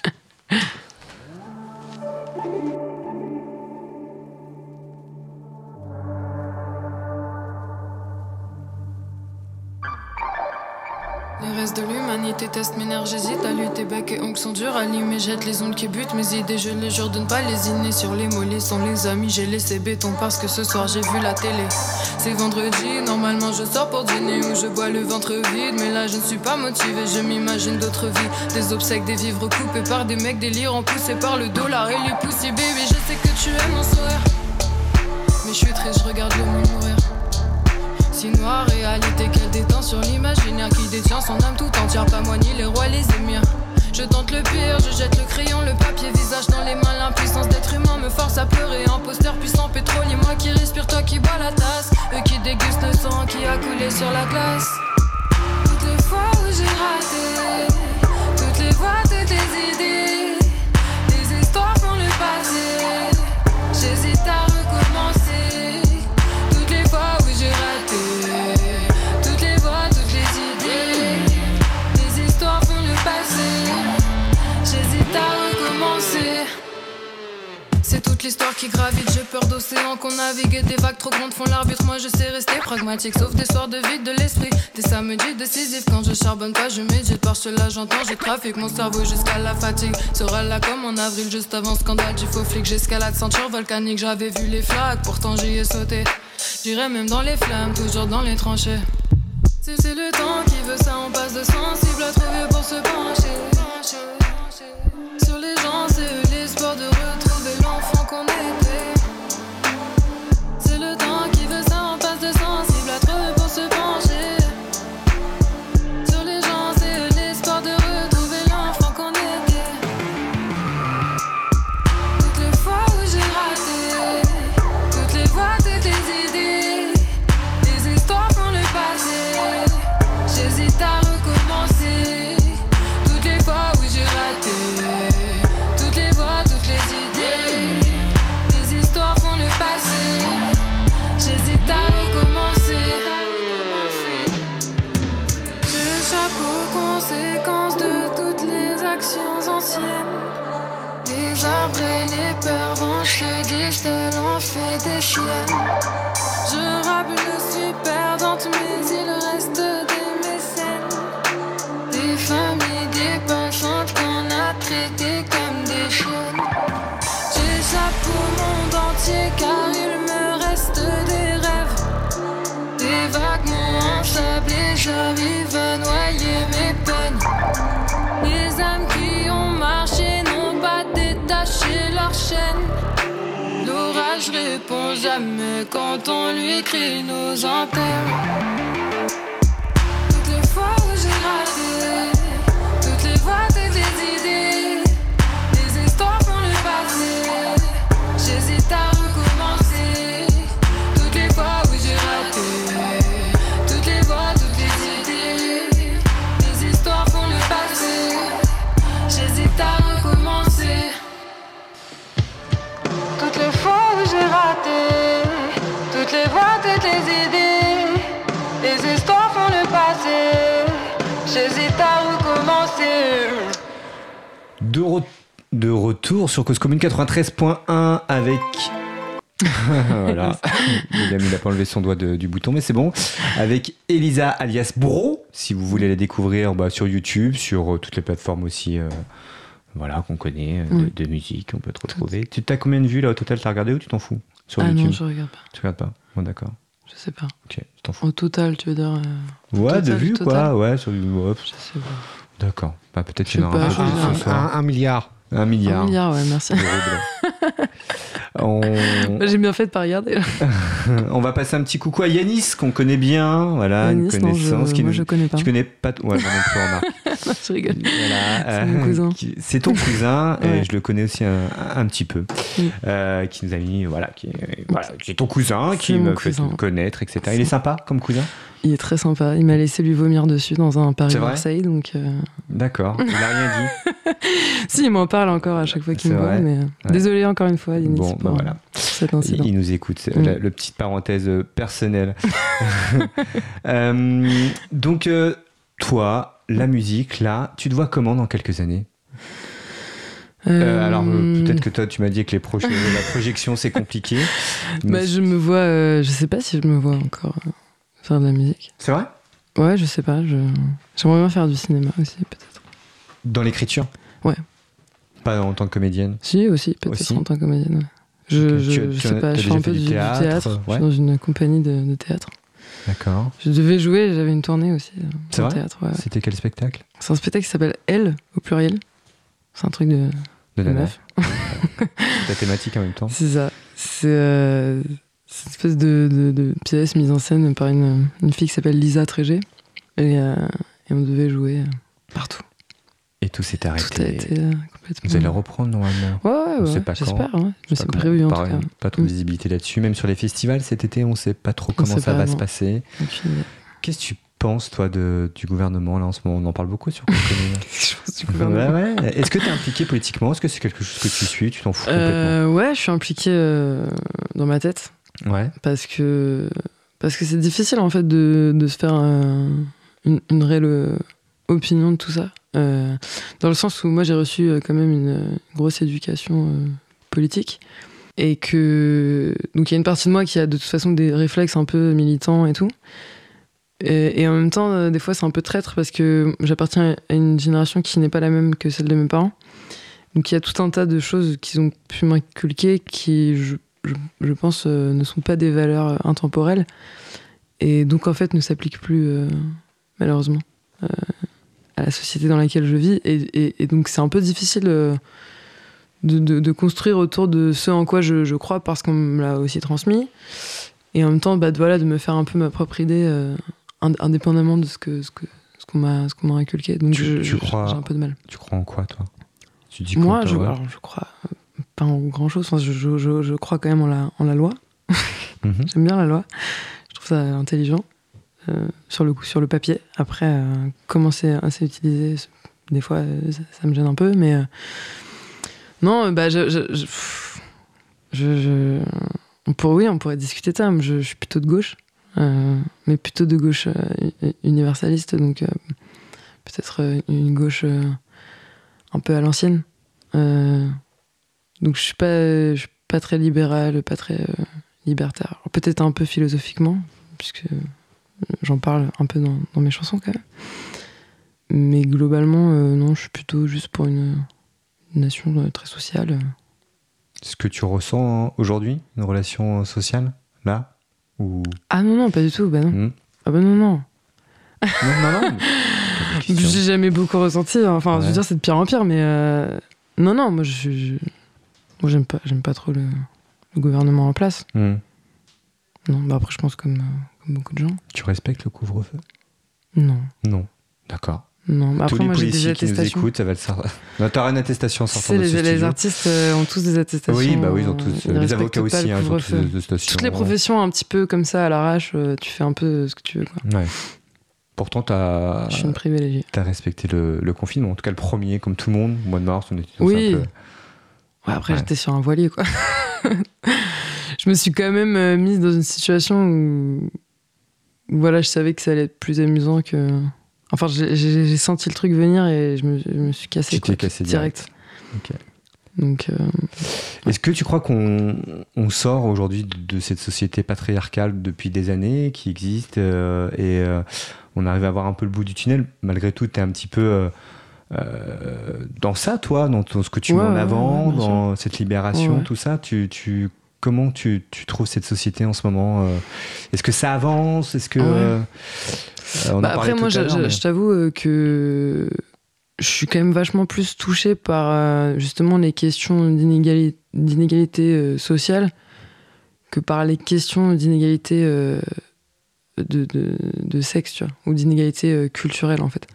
mes nerfs, j'hésite à lutter. Bec et ongles sont durs limer, jette les ondes qui butent mes idées. Je les jure de ne pas lésiner sur les mollets. Sont les amis, j'ai laissé béton parce que ce soir j'ai vu la télé. C'est vendredi, normalement je sors pour dîner où je bois le ventre vide. Mais là je ne suis pas motivée, je m'imagine d'autres vies. Des obsèques, des vivres coupés par des mecs délirants, poussés par le dollar et les poussies. Baby, je sais que tu aimes mon sourire. Mais je suis triste, je regarde le monde. Si noire réalité qu'elle détend sur l'imaginaire qui détient son âme tout entière, pas moi ni les rois, les émirs. Je tente le pire, je jette le crayon, le papier, visage dans les mains, l'impuissance d'être humain me force à pleurer. Imposteur puissant, pétrolier, moi qui respire, toi qui bois la tasse, eux qui dégustent le sang qui a coulé sur la glace. Toutes les fois où j'ai raté, toutes les fois, toutes les idées, des histoires font le passé. L'histoire qui gravite, j'ai peur d'océan qu'on navigue des vagues trop grandes font l'arbitre. Moi je sais rester pragmatique, sauf des soirs de vide de l'esprit. Des samedis décisifs, quand je charbonne pas, je médite. Par cela j'entends, je trafique mon cerveau jusqu'à la fatigue. Sera là comme en avril, juste avant scandale du faux flic. J'escalade ceinture volcanique, j'avais vu les flaques, pourtant j'y ai sauté. J'irai même dans les flammes, toujours dans les tranchées. Si c'est le temps qui veut ça, on passe de sensible à trouver pour se pencher. Jamais quand on lui écrit nos antennes. Toutes les fois où j'ai raté, toutes les fois t'es des idées, les histoires font le passé. J'hésite à recommencer. Toutes les fois où j'ai raté, toutes les fois, toutes les idées, les histoires font le passé. J'hésite à recommencer. Toutes les idées, les histoires font le passé. J'hésite à recommencer. De, re- de retour sur Cause Commune 93.1 avec. voilà. Il a mis- il a pas enlevé son doigt de- du bouton, mais c'est bon. Avec Elisa alias Bro, si vous voulez la découvrir bah, sur YouTube, sur euh, toutes les plateformes aussi. euh, voilà, qu'on connaît, euh, de, Oui. de musique, on peut te retrouver. Tu as combien de vues là au total? T'as regardé ou tu t'en fous? Sur Ah YouTube? non, je regarde pas. Tu regardes pas? Bon, d'accord. Je sais pas. Ok, tu t'en fous. Au total, tu veux dire. euh, Ouais, de total, vues total. quoi Ouais, sur ouais, je sais pas. D'accord. Bah, peut-être Je qu'il y en aura un je Un, un milliard. Un milliard. Un milliard, ouais, merci. on... Bah, J'ai bien fait de pas regarder. on va passer un petit coucou à Yanis qu'on connaît bien, voilà, Yanis, une non, connaissance je, qui moi nous. je connais pas. Tu connais pas Ouais, non je rigole. Voilà, C'est mon cousin. qui- C'est ton cousin, et Ouais. je le connais aussi un, un petit peu, euh, qui nous a mis, voilà, qui, est- voilà, qui est ton cousin, qui me fait cousin. connaître, etc. Il est sympa comme cousin? Il est très sympa. Il m'a laissé lui vomir dessus dans un Paris-Marseille. Donc, euh, D'accord, il a rien dit. si, il m'en parle encore à chaque fois qu'il me voit. Mais euh, Ouais. désolé encore une fois, Yanis, Bon, bah voilà. cet Il, incident. il nous écoute, c'est Mm. la, le petite parenthèse euh, personnelle. Euh, donc, euh, toi, la musique, là, tu te vois comment dans quelques années? Euh, Alors, euh, peut-être que toi, tu m'as dit que les la projection, c'est compliqué. mais bah, je me vois. euh, je sais pas si je me vois encore faire de la musique. C'est vrai? Ouais, je sais pas. Je... J'aimerais bien faire du cinéma aussi, peut-être. Dans l'écriture? Ouais. Pas en tant que comédienne? Si, aussi, peut-être Aussi? en tant que comédienne. ouais. Je, je, tu as- je tu sais as- pas, je fais un peu du, théâtre. Je suis dans une compagnie de, de théâtre. D'accord. Je devais jouer, j'avais une tournée aussi euh, C'est vrai? théâtre. ouais, ouais. C'était quel spectacle? C'est un spectacle qui s'appelle Elle au pluriel. C'est un truc de, De de meuf. Ta thématique en même temps C'est ça. C'est euh, c'est une espèce de, de- de pièce mise en scène par une, une fille qui s'appelle Lisa Trégé. Et, euh, et on devait jouer euh, partout. Et tout s'est arrêté. Tout a été euh, complètement. Vous allez reprendre normalement Ouais, ouais, On ouais. sait pas. J'espère. Ouais. Pas c'est comment- prévu en tout cas. Pas trop de Mm. visibilité là-dessus. Même sur les festivals cet été, on sait pas trop comment ça pas, va se passer. Qu'est-ce que tu penses, toi, de, du gouvernement là en ce moment? On en parle beaucoup sur du Ouais. Est-ce que tu es impliqué politiquement? Est-ce que c'est quelque chose que tu suis? Tu t'en fous complètement? Euh, ouais, je suis impliquée euh, dans ma tête. Parce que parce que c'est difficile en fait de, de se faire une, une réelle opinion de tout ça. Euh, dans le sens où moi j'ai reçu euh, quand même une, grosse éducation euh, politique. Et que donc il y a une partie de moi qui a de toute façon des réflexes un peu militants et tout. Et, et en même temps des fois c'est un peu traître parce que j'appartiens à une génération qui n'est pas la même que celle de mes parents. Donc il y a tout un tas de choses qu'ils ont pu m'inculquer qui je je, je pense, euh, ne sont pas des valeurs euh, intemporelles. Et donc en fait ne s'appliquent plus euh, malheureusement euh, à la société dans laquelle je vis. Et, et- et donc c'est un peu difficile de, de- de construire autour de ce en quoi je, je crois parce qu'on me l'a aussi transmis. Et en même temps bah, de, voilà, de me faire un peu ma propre idée ind- indépendamment de ce que ce que ce qu'on m'a ce qu'on m'a inculqué. Donc Tu- je- tu je- crois- j'ai un peu de mal. Tu crois en quoi, toi? Tu dis moi je, alors, crois pas en grand chose je, je- je- je crois quand même en la, en la loi Mhm. J'aime bien la loi. Je trouve ça intelligent euh, sur le coup, sur le papier. Après, euh, comment c'est s'utiliser, c'est- des fois, euh, ça, ça me gêne un peu, mais euh, non, euh, bah, je, je, on pourrait, oui, on pourrait discuter de ça. mais Je, je suis plutôt de gauche, euh, mais plutôt de gauche euh, universaliste, donc euh, peut-être euh, une gauche euh, un peu à l'ancienne. Euh, donc je suis pas, je suis pas très libérale, pas très euh, libertaire. Peut-être un peu philosophiquement, puisque euh, j'en parle un peu dans, dans mes chansons quand même. Mais globalement, euh, non, je suis plutôt juste pour une, une nation euh, très sociale. Ce que tu ressens aujourd'hui, une relation sociale, là Ou... Ah non, non, pas du tout, bah non. Hmm Ah bah non, non. Non, non, non. J'ai jamais beaucoup ressenti. hein. Enfin, je veux dire, c'est de pire en pire, mais euh, non, non, moi, je, je- moi, j'aime pas, j'aime pas trop le, le gouvernement en place. Hmm. Non, bah après, je pense comme, euh, comme beaucoup de gens. Tu respectes le couvre-feu? Non. Non. D'accord. Non, bah Tous après, les moi j'ai des nous écoutent, ça va le savoir. Non, T'auras une attestation en sortant de ce les, les artistes euh, ont tous des attestations. Oui, bah oui, ils ont euh, tous. ils les avocats aussi, le hein, ils ont tous des attestations. Toutes les professions un petit peu comme ça à l'arrache, euh, tu fais un peu ce que tu veux. Quoi. Ouais. Pourtant, t'as Je suis une privilégiée. as respecté le, le confinement. En tout cas, le premier, comme tout le monde. Au mois de mars, on était tous Oui. un peu. Ouais, après, Ouais. j'étais sur un voilier, quoi. je me suis quand même euh, mise dans une situation où, où, voilà, je savais que ça allait être plus amusant que. Enfin, j'ai- senti le truc venir et je me, je me suis cassé. Quoi, cassé direct. Ok. Donc, euh, Est-ce que tu crois qu'on on sort aujourd'hui de, cette société patriarcale depuis des années qui existe euh, et euh, on arrive à voir un peu le bout du tunnel? Malgré tout, tu es un petit peu dans ça, toi, dans, ce que tu Ouais, mets en avant, ouais, dans cette libération, Ouais, tout ça. Tu, tu, comment tu, tu trouves cette société en ce moment euh? Est-ce que ça avance? Est-ce que. Ouais. euh, euh, on Bah, après, moi, je, mais- t'avoue euh, que je suis quand même vachement plus touchée par euh, justement les questions d'inégalité, d'inégalité euh, sociale que par les questions d'inégalité euh, de, de, de sexe, tu vois, ou d'inégalité euh, culturelle, en fait.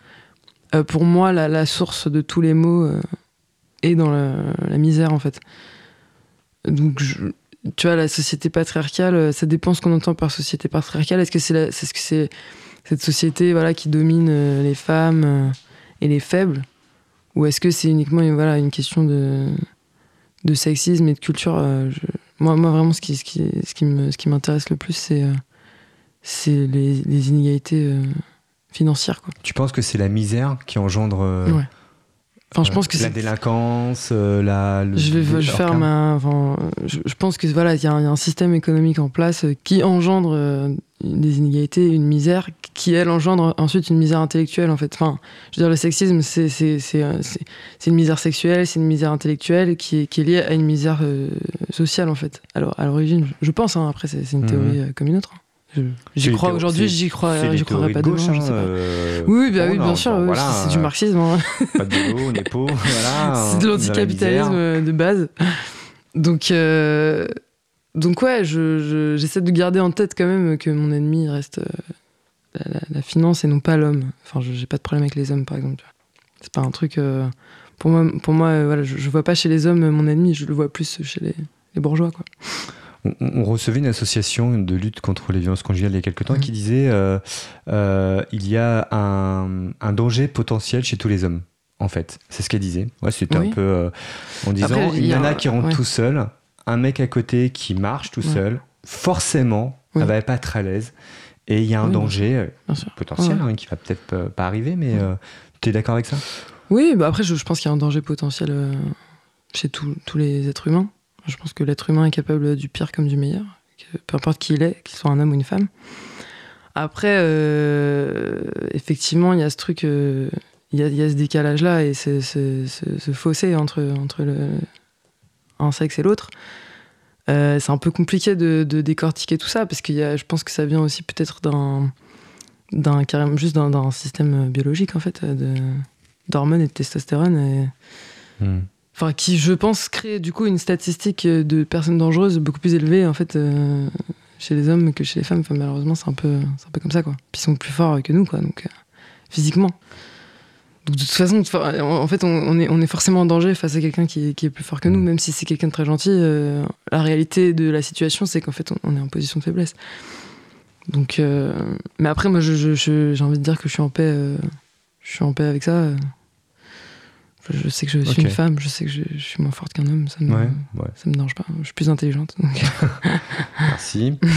Euh, pour moi, la, source de tous les maux euh, est dans la, misère, en fait. Donc, tu vois, la société patriarcale, euh, ça dépend ce qu'on entend par société patriarcale. Est-ce que c'est cette société voilà, qui domine les femmes et les faibles? Ou est-ce que c'est uniquement une, voilà, une question de, sexisme et de culture moi, vraiment, ce qui, m'intéresse le plus, c'est les inégalités financières. Quoi. Tu penses que c'est la misère qui engendre euh, Ouais. Enfin, je euh, pense que la délinquance, euh, la. le- je vais je faire ma. Enfin, je, je pense que voilà, il y, a un il y a un système économique en place qui engendre des inégalités, une misère, qui elle engendre ensuite une misère intellectuelle en fait. Enfin, je veux dire, le sexisme, c'est une misère sexuelle, c'est une misère intellectuelle qui est, qui est liée à une misère euh, sociale en fait. Alors à l'origine, je pense. hein, après, c'est une Mhm. théorie comme une autre. hein. J'y crois aujourd'hui, j'y crois, j'y croirai théories pas de demain. hein, sais pas. euh, Oui, bah bon, oui, non, bien sûr, bon, oui, voilà, c'est du marxisme. hein. Pas de boulot, on est pauvre, voilà. c'est de dans la l'anticapitalisme euh, de base. Donc, euh, donc ouais, je- je- j'essaie de garder en tête quand même que mon ennemi reste euh, la, finance et non pas l'homme. Enfin, j'ai pas de problème avec les hommes, par exemple. C'est pas un truc. euh, pour moi, pour moi voilà, je, je vois pas chez les hommes mon ennemi, je le vois plus chez les, les bourgeois. Quoi. On, on recevait une association de lutte contre les violences conjugales il y a quelques temps Mhm. qui disait euh, euh, il y a un, un danger potentiel chez tous les hommes. En fait, c'est ce qu'elle disait. Ouais, c'était Oui. un peu euh, en disant Après, il y a nana un- qui rentre ouais. tout seul, un mec à côté qui marche tout Ouais. seul, forcément, Oui. elle va pas être à l'aise. Et il y a un Oui, danger potentiel hein, qui va peut-être pas- arriver, mais euh, tu es d'accord avec ça? Oui, bah après, je, je pense qu'il y a un danger potentiel euh, chez tous les êtres humains. Je pense que l'être humain est capable du pire comme du meilleur, peu importe qui il est, qu'il soit un homme ou une femme. Après, euh, effectivement, il y a ce truc, euh, il y, a, ce décalage-là et ce, fossé entre, entre un sexe et l'autre. Euh, c'est un peu compliqué de, décortiquer tout ça parce que je pense que ça vient aussi peut-être d'un, d'un juste d'un, d'un système biologique en fait, de, d'hormones et de testostérone. Et, Hmm. Enfin, qui, je pense, crée du coup une statistique de personnes dangereuses beaucoup plus élevée en fait euh, chez les hommes que chez les femmes. Enfin, malheureusement, c'est un peu, c'est un peu comme ça quoi. Puis ils sont plus forts que nous quoi, donc euh, physiquement. Donc de toute façon, en fait, on, on est, on est forcément en danger face à quelqu'un qui, est- qui est plus fort que nous, Mm. même si c'est quelqu'un de très gentil. euh, la réalité de la situation, c'est qu'en fait, on, on est en position de faiblesse. Donc, euh, mais après, moi, je- je- je- j'ai envie de dire que je suis en paix. euh, je suis en paix avec ça. Je sais que je suis une femme, je sais que je, je suis moins forte qu'un homme, ça me, Ouais, ouais. ça me dérange pas. Je suis plus intelligente. donc. Merci.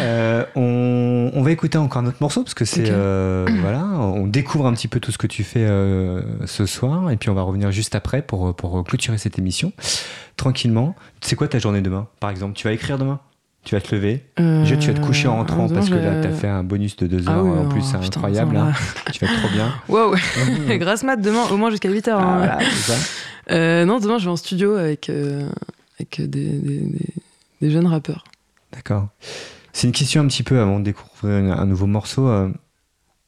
Euh, on, on va écouter encore un autre morceau parce que c'est euh, voilà, on découvre un petit peu tout ce que tu fais euh, ce soir et puis on va revenir juste après pour pour clôturer cette émission tranquillement. C'est quoi ta journée demain? Par exemple, tu vas écrire demain? Tu vas te lever Déjà, tu vas te coucher en rentrant Euh, parce que là, je- tu as fait un bonus de deux Ah heures oui, en plus, c'est incroyable. hein. tu vas être trop bien. Waouh, grasse mat demain, au moins jusqu'à 8h. Ah, voilà, c'est ça. Euh, non, demain je vais en studio avec, euh, avec des, des- des- des jeunes rappeurs. D'accord. C'est une question un petit peu avant de découvrir un, un nouveau morceau. euh,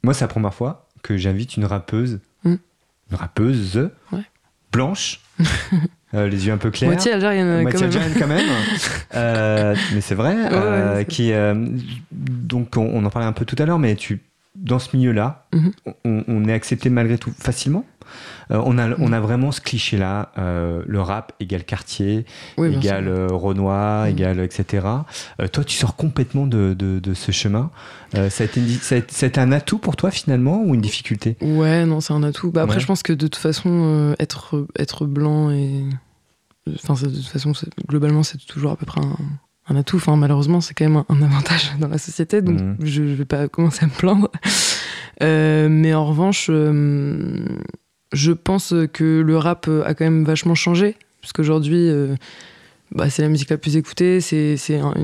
moi, c'est la première fois que j'invite une rappeuse, Mm. une rappeuse Ouais. blanche, les yeux un peu clairs. Moitié algérienne, Moitié quand même. algérienne quand même. mais c'est vrai. Ouais, qui, donc, on, en parlait un peu tout à l'heure, mais tu, dans ce milieu-là, Mhm. on, on est accepté malgré tout facilement? Euh, on, a, on a vraiment ce cliché-là, euh, le rap égale quartier, Oui, égale euh, Renoir, Mhm. égale etc. Euh, toi, tu sors complètement de, de- de ce chemin. Été un atout pour toi finalement ou une difficulté? Ouais, non, c'est un atout. Bah, après, Ouais. je pense que de toute façon, être, être blanc et. Enfin, c'est- de toute façon, c'est- globalement, c'est toujours à peu près un, un atout. Enfin, malheureusement, c'est quand même un, un avantage dans la société, donc Mhm. je, je vais pas commencer à me plaindre. Euh, mais en revanche, euh, je pense que le rap a quand même vachement changé. Parce qu'aujourd'hui, euh, bah, c'est la musique la plus écoutée, c'est un-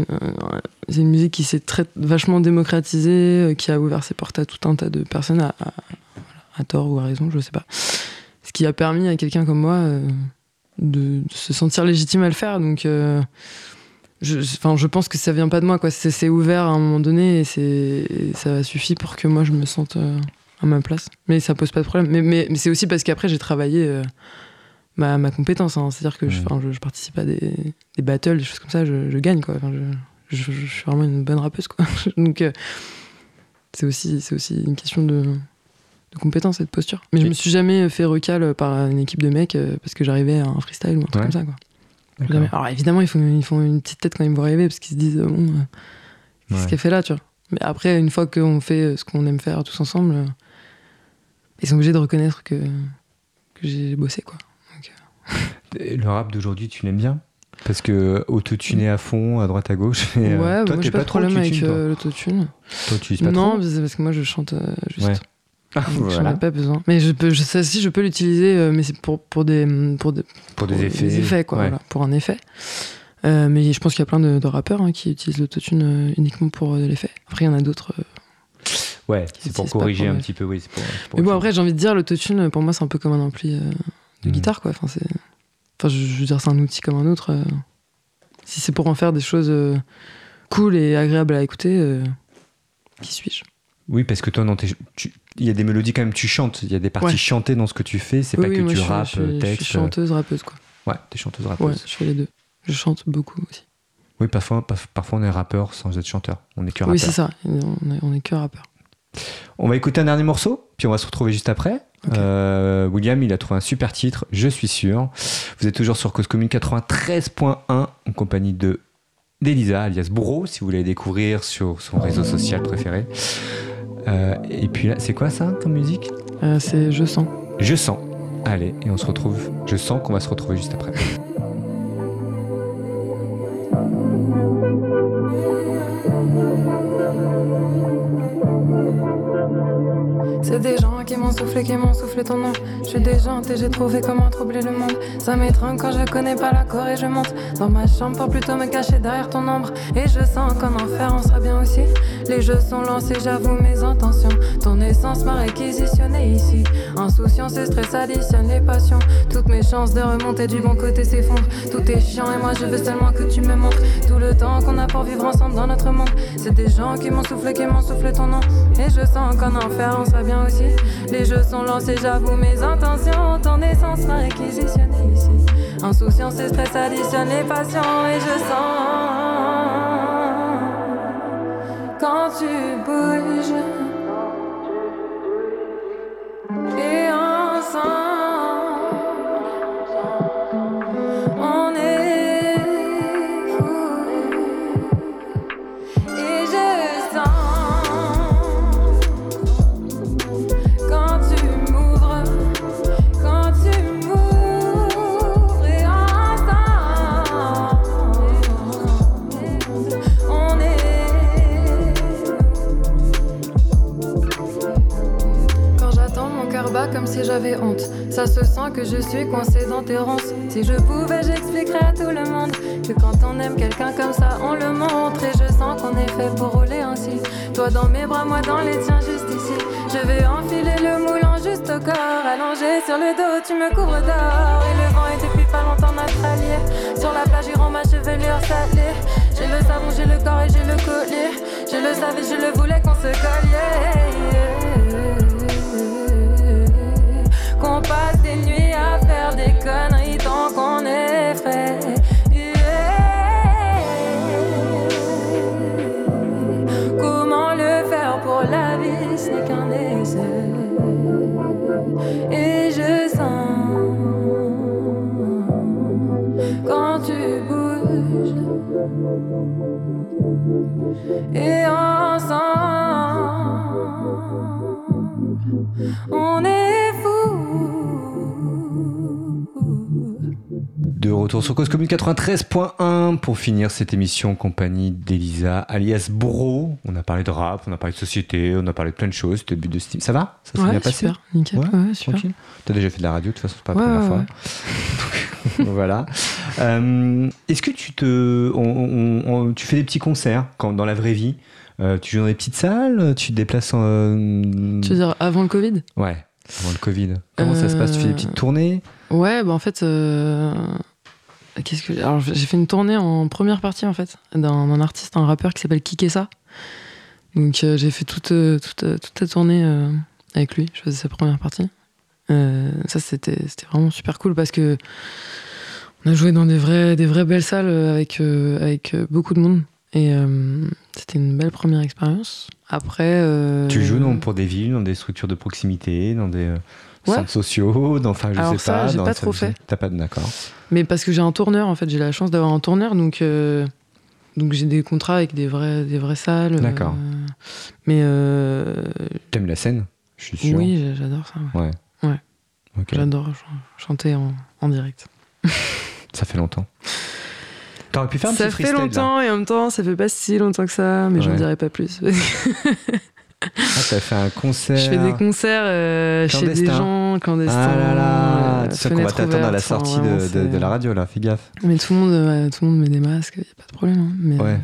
une, musique qui s'est vachement démocratisée, euh, qui a ouvert ses portes à tout un tas de personnes, à, tort ou à raison, je sais pas. Ce qui a permis à quelqu'un comme moi euh, de, se sentir légitime à le faire. Donc, euh, je, je pense que ça vient pas de moi, quoi. C'est ouvert à un moment donné et, et ça suffit pour que moi je me sente euh, à ma place. Mais ça pose pas de problème. Mais, mais, mais c'est aussi parce qu'après j'ai travaillé euh, ma, ma compétence. hein. C'est-à-dire que je, enfin, je, je participe à des, des battles, des choses comme ça, je, je gagne, quoi. Enfin, je, je, suis vraiment une bonne rappeuse, quoi. Donc, euh, c'est aussi, c'est aussi une question de, de compétence et de posture. Mais je me suis jamais fait recal par une équipe de mecs euh, parce que j'arrivais à un freestyle ou un truc Ouais. comme ça, quoi. Alors évidemment, ils font, ils font une petite tête quand ils me voient arriver parce qu'ils se disent, bon, qu'est-ce Ouais. qu'elle fait là, tu vois. Mais après, une fois qu'on fait ce qu'on aime faire tous ensemble, ils sont obligés de reconnaître que, que j'ai bossé, quoi. Et Le rap d'aujourd'hui, tu l'aimes bien? Parce que autotuné à fond, à droite à gauche. et, euh, ouais, toi, moi j'ai pas de problème avec euh, l'autotune. Toi, tu pas Non, trop? parce que moi je chante euh, juste. Ouais. Ah, Donc, J'en voilà. ai pas besoin. Mais je peux, je sais si je peux l'utiliser, euh, mais c'est pour, pour des, pour des, Pour des effets. quoi, Ouais. voilà, pour un effet. Euh, mais je pense qu'il y a plein de, de rappeurs hein, qui utilisent l'autotune euh, uniquement pour euh, l'effet. Après, il y en a d'autres. Ouais, c'est pour corriger un petit peu, oui. pour- pour Mais bon, après, j'ai envie de dire, l'autotune, pour moi, c'est un peu comme un ampli euh, de Mhm. guitare, quoi. Enfin, c'est... enfin je, je veux dire, c'est un outil comme un autre. euh. Si c'est pour en faire des choses euh, cool et agréables à écouter, qui suis-je? Oui, parce que toi, dans tes- tu- il y a des mélodies quand même, tu chantes. Il y a des parties Ouais. chantées dans ce que tu fais. C'est Oui, pas oui, que moi, tu rappes, suis, je texte. suis chanteuse, rappeuse, quoi. Ouais, t'es chanteuse Ouais, rappeuse. je fais les deux. Je chante beaucoup aussi. Oui, parfois, parfois on est rappeur sans être chanteur. On est que Oui, rappeur. c'est ça. On est, on est que rappeur. On va écouter un dernier morceau, puis on va se retrouver juste après. Euh, William, il a trouvé un super titre, je suis sûr. Vous êtes toujours sur Cause Commune 93.1 en compagnie de d'Elisa, alias Bourreau, si vous voulez découvrir sur son réseau social préféré. Euh, et puis là, c'est quoi ça comme musique? Euh, c'est Je sens. Je sens. Allez, et on se retrouve. Je sens qu'on va se retrouver juste après. Qui m'ont soufflé, ton nom. Je suis déjante et j'ai trouvé comment troubler le monde. Ça m'étreint quand je connais pas l'accord et je monte dans ma chambre pour plutôt me cacher derrière ton ombre. Et je sens qu'en enfer on sera bien aussi. Les jeux sont lancés, j'avoue mes intentions. Ton essence m'a réquisitionné ici. Insouciance et stress additionnent les passions. Toutes mes chances de remonter du bon côté s'effondrent. Tout est chiant et moi je veux seulement que tu me montres tout le temps qu'on a pour vivre ensemble dans notre monde. C'est des gens qui m'ont soufflé, qui m'ont soufflé ton nom. Et je sens qu'en enfer on sera bien aussi. Jeux sont lancés, j'avoue mes intentions. Ton essence m'a réquisitionné ici. Insouciance et stress additionnent les passions. Et je sens quand tu bouges. J'avais honte. Ça se sent que je suis coincée dans tes ronces. Si je pouvais, j'expliquerais à tout le monde que quand on aime quelqu'un comme ça, on le montre. Et je sens qu'on est fait pour rouler ainsi. Toi dans mes bras, moi dans les tiens, juste ici. Je vais enfiler le moulin juste au corps. Allongé sur le dos, tu me couvres d'or. Et le vent est depuis pas longtemps notre allié. Sur la plage, ils rend ma chevelure salée. J'ai le savon, j'ai le corps et j'ai le collier. Je le savais, je le voulais qu'on se collier. on passe des nuits à faire des conneries tant qu'on est frais. Comment le faire pour la vie, c'est qu'un essai. Et je sens quand tu bouges. Et ensemble, on est retour sur Cause Commune 93.1 pour finir cette émission en compagnie d'Elisa alias Bro. On a parlé de rap, on a parlé de société, on a parlé de plein de choses. C'était le but de Steam. Ça va? Ça s'est Ouais, bien passé? super, nickel. Ouais, Ouais, super. Tranquille T'as déjà fait de la radio, de toute façon, c'est pas la première fois. Donc, voilà. Euh, Est-ce que tu te. on- on- on- tu fais des petits concerts quand, dans la vraie vie? Euh, Tu joues dans des petites salles Tu te déplaces en. euh, Tu veux dire avant le Covid? Ouais, avant le Covid. Comment ça se passe? Tu fais des Euh, petites tournées? Ouais, bah en fait, euh, qu'est-ce que alors j'ai fait une tournée en première partie en fait d'un artiste, un rappeur qui s'appelle Kikessa. Donc euh, j'ai fait toute euh, toute euh, toute la tournée avec lui. Je faisais sa première partie. Ça c'était c'était vraiment super cool parce que on a joué dans des vrais des vraies belles salles avec avec beaucoup de monde et c'était une belle première expérience. Après, Tu joues dans- pour des villes, dans des structures de proximité, dans des Ouais. centres sociaux, dans, enfin je Alors sais ça, pas. j'ai dans pas trop fait. T'as pas de d'accord. Mais parce que j'ai un tourneur, en fait, j'ai la chance d'avoir un tourneur, donc, euh, donc j'ai des contrats avec des, vrais, des vraies salles. D'accord. euh, mais euh, T'aimes la scène Je suis sûr. oui, j'a- j'adore ça. ouais. Ouais. Ouais. J'adore ch- chanter en, en direct. Ça fait longtemps. T'aurais pu faire un Ça petit fait freestyle, là. longtemps et en même temps, ça fait pas si longtemps que ça, mais j'en Ouais. dirai pas plus. Ah, t'as fait un concert. Je fais des concerts euh, chez des gens clandestins. Ah là là, euh, tu sais qu'on va t'attendre à la ouvertes, enfin, sortie de, de- de la radio là, fais gaffe. Mais tout le monde, ouais, tout le monde met des masques, y a pas de problème. hein, mais, Ouais. euh,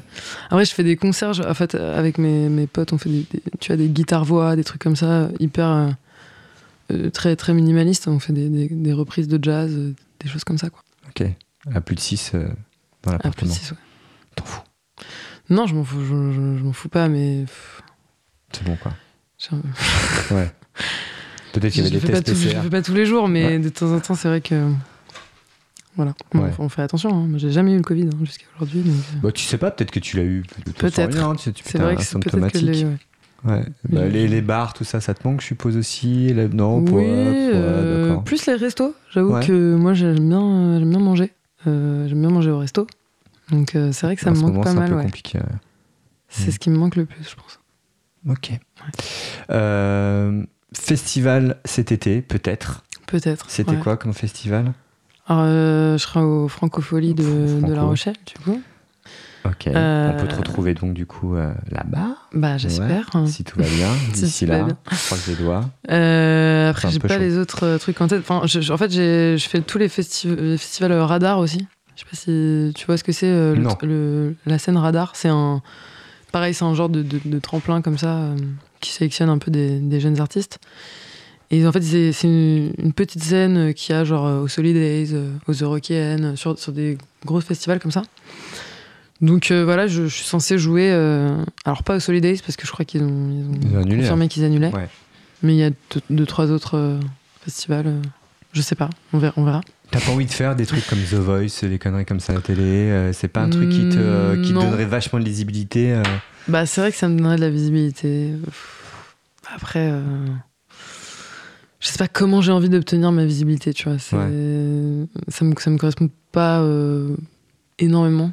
Après, je fais des concerts. je- en fait, avec mes, mes potes, on fait des, des- tu vois, des guitares voix, des trucs comme ça, hyper euh, euh, très très minimalistes. On fait des, des- des reprises de jazz, euh, des choses comme ça, quoi. Ok. À plus de 6 dans Ah, plus l'appartement. de six, ouais. T'en fous. Non, je m'en fous, je, je- je m'en fous pas, mais pff, C'est bon quoi. Ouais. Peut-être qu'il y avait des tests tous- je PCR. fais pas tous les jours, mais Ouais. de temps en temps, c'est vrai que voilà, on, Ouais. on fait attention. hein. J'ai jamais eu le Covid hein, jusqu'à aujourd'hui, donc euh, Bah, tu sais pas, peut-être que tu l'as eu. Peut-être. rien, tu sais, c'est vrai que c'est peut-être que asymptomatique. ouais. Ouais. Bah, les, les bars, tout ça, ça te manque, je suppose aussi. Les- Non, oui, pour, euh, plus les restos. J'avoue Ouais. que moi j'aime bien, j'aime bien manger. Euh, j'aime bien manger au resto. Donc euh, c'est vrai que ça En me manque moment, pas c'est mal. peu ouais. compliqué. C'est Mm. ce qui me manque le plus, je pense. Ok. Euh, festival cet été, peut-être. Peut-être. C'était ouais. quoi comme festival Alors, euh, Je serai au Francofolie de, La. Rochelle, du coup. Ok. Euh, On peut te retrouver donc du coup là-bas, Bah j'espère. hein. si tout va bien. Si D'ici va là, bien. je croise les doigts. Après j'ai pas chaud. les autres trucs en tête. Enfin, je- je- en fait je fais tous les, festi- les festivals radar aussi. Je sais pas si tu vois ce que c'est la scène radar. C'est un pareil, c'est un genre de, de- de tremplin comme ça euh, qui sélectionne un peu des, des jeunes artistes. Et en fait c'est une, une petite scène qui a genre euh, au Solidays, euh, aux Eurokéennes, sur, sur des gros festivals comme ça. Donc voilà, je, je suis censé jouer. alors pas au Solidays parce que je crois qu'ils ont, ils ont Ils ont annulé, confirmé qu'ils annulaient. Ouais. Mais il y a deux, deux, trois autres festivals. je sais pas, on verra. On verra. T'as pas envie de faire des trucs comme The Voice, des conneries comme ça à la télé euh, C'est pas un truc qui te, euh, qui te donnerait vachement de lisibilité euh, Bah, c'est vrai que ça me donnerait de la visibilité. Après, euh, je sais pas comment j'ai envie d'obtenir ma visibilité, tu vois. Ça, me, ça me correspond pas énormément.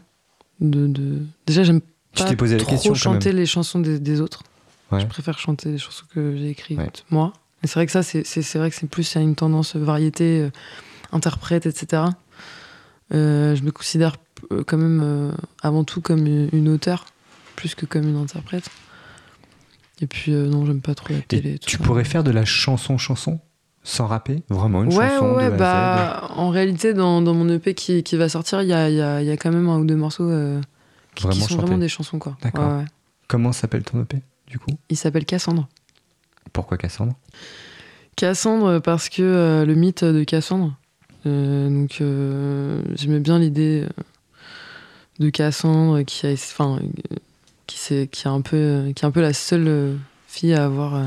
De, de... Déjà, j'aime pas t'es posé la trop question chanter les chansons des, des autres. Ouais. Je préfère chanter les chansons que j'ai écrites Ouais. moi. Et c'est vrai que ça, c'est vrai que c'est plus à une tendance variété, interprète, etc. Euh, je me considère euh, quand même euh, avant tout comme une, auteure, plus que comme une interprète. Et puis, non, j'aime pas trop la télé. Et tout tu ça. pourrais faire de la chanson-chanson sans rapper? Vraiment une ouais, chanson ouais, de à Z? bah, en réalité, dans, dans mon EP qui, qui va sortir, il y a, y, a, y a quand même un ou deux morceaux euh, qui, sont vraiment des chansons, quoi. D'accord. Ouais, ouais. Comment s'appelle ton EP du coup? Il s'appelle Cassandre. Pourquoi Cassandre? Cassandre parce que euh, le mythe de Cassandre. Euh, donc euh, j'aimais bien l'idée euh, de Cassandre qui a, enfin, qui c'est qui est un peu, qui est un peu la seule fille à avoir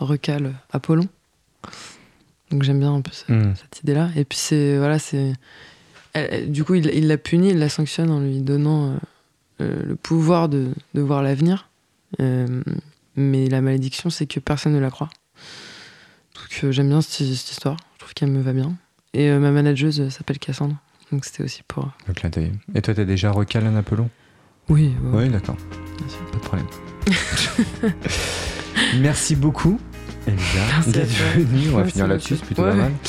recal Apollon. Donc j'aime bien un peu Hmm. cette idée-là. Et puis c'est voilà, c'est du coup il il l'a punie, il la sanctionne en lui donnant euh, le pouvoir de, de voir l'avenir. Euh, mais la malédiction, c'est que personne ne la croit. Donc j'aime bien cette, histoire. Je trouve qu'elle me va bien. Et ma manageuse s'appelle Cassandre. Donc c'était aussi pour. Le clin d'œil. Et toi, t'as déjà recalé un Apollon? Oui. Oui, d'accord. Pas de problème. Merci beaucoup. D'être venue. On va finir là-dessus, c'est plutôt pas mal.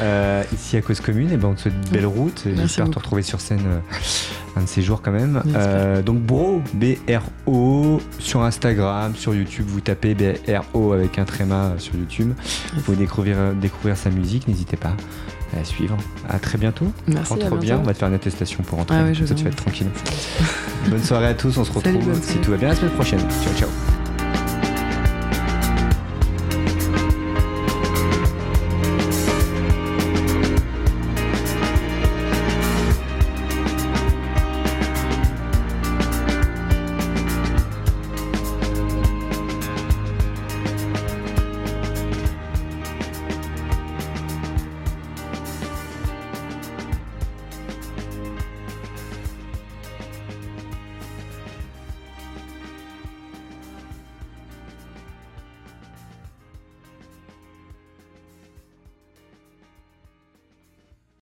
Euh, ici à Cause Commune, et ben on te souhaite une belle route. J'espère te retrouver sur scène euh, un de ces jours quand même. Euh, donc Bro, B-R-O, sur Instagram, sur YouTube, vous tapez B-R-O avec un tréma sur YouTube. Vous pouvez découvrir, découvrir sa musique, n'hésitez pas à suivre. À très bientôt. Merci. Rentre bien, on va te faire une attestation pour rentrer. Ah ça, tu vas être tranquille. Bonne soirée à tous, on se retrouve si tout va bien la semaine prochaine. Ciao, ciao.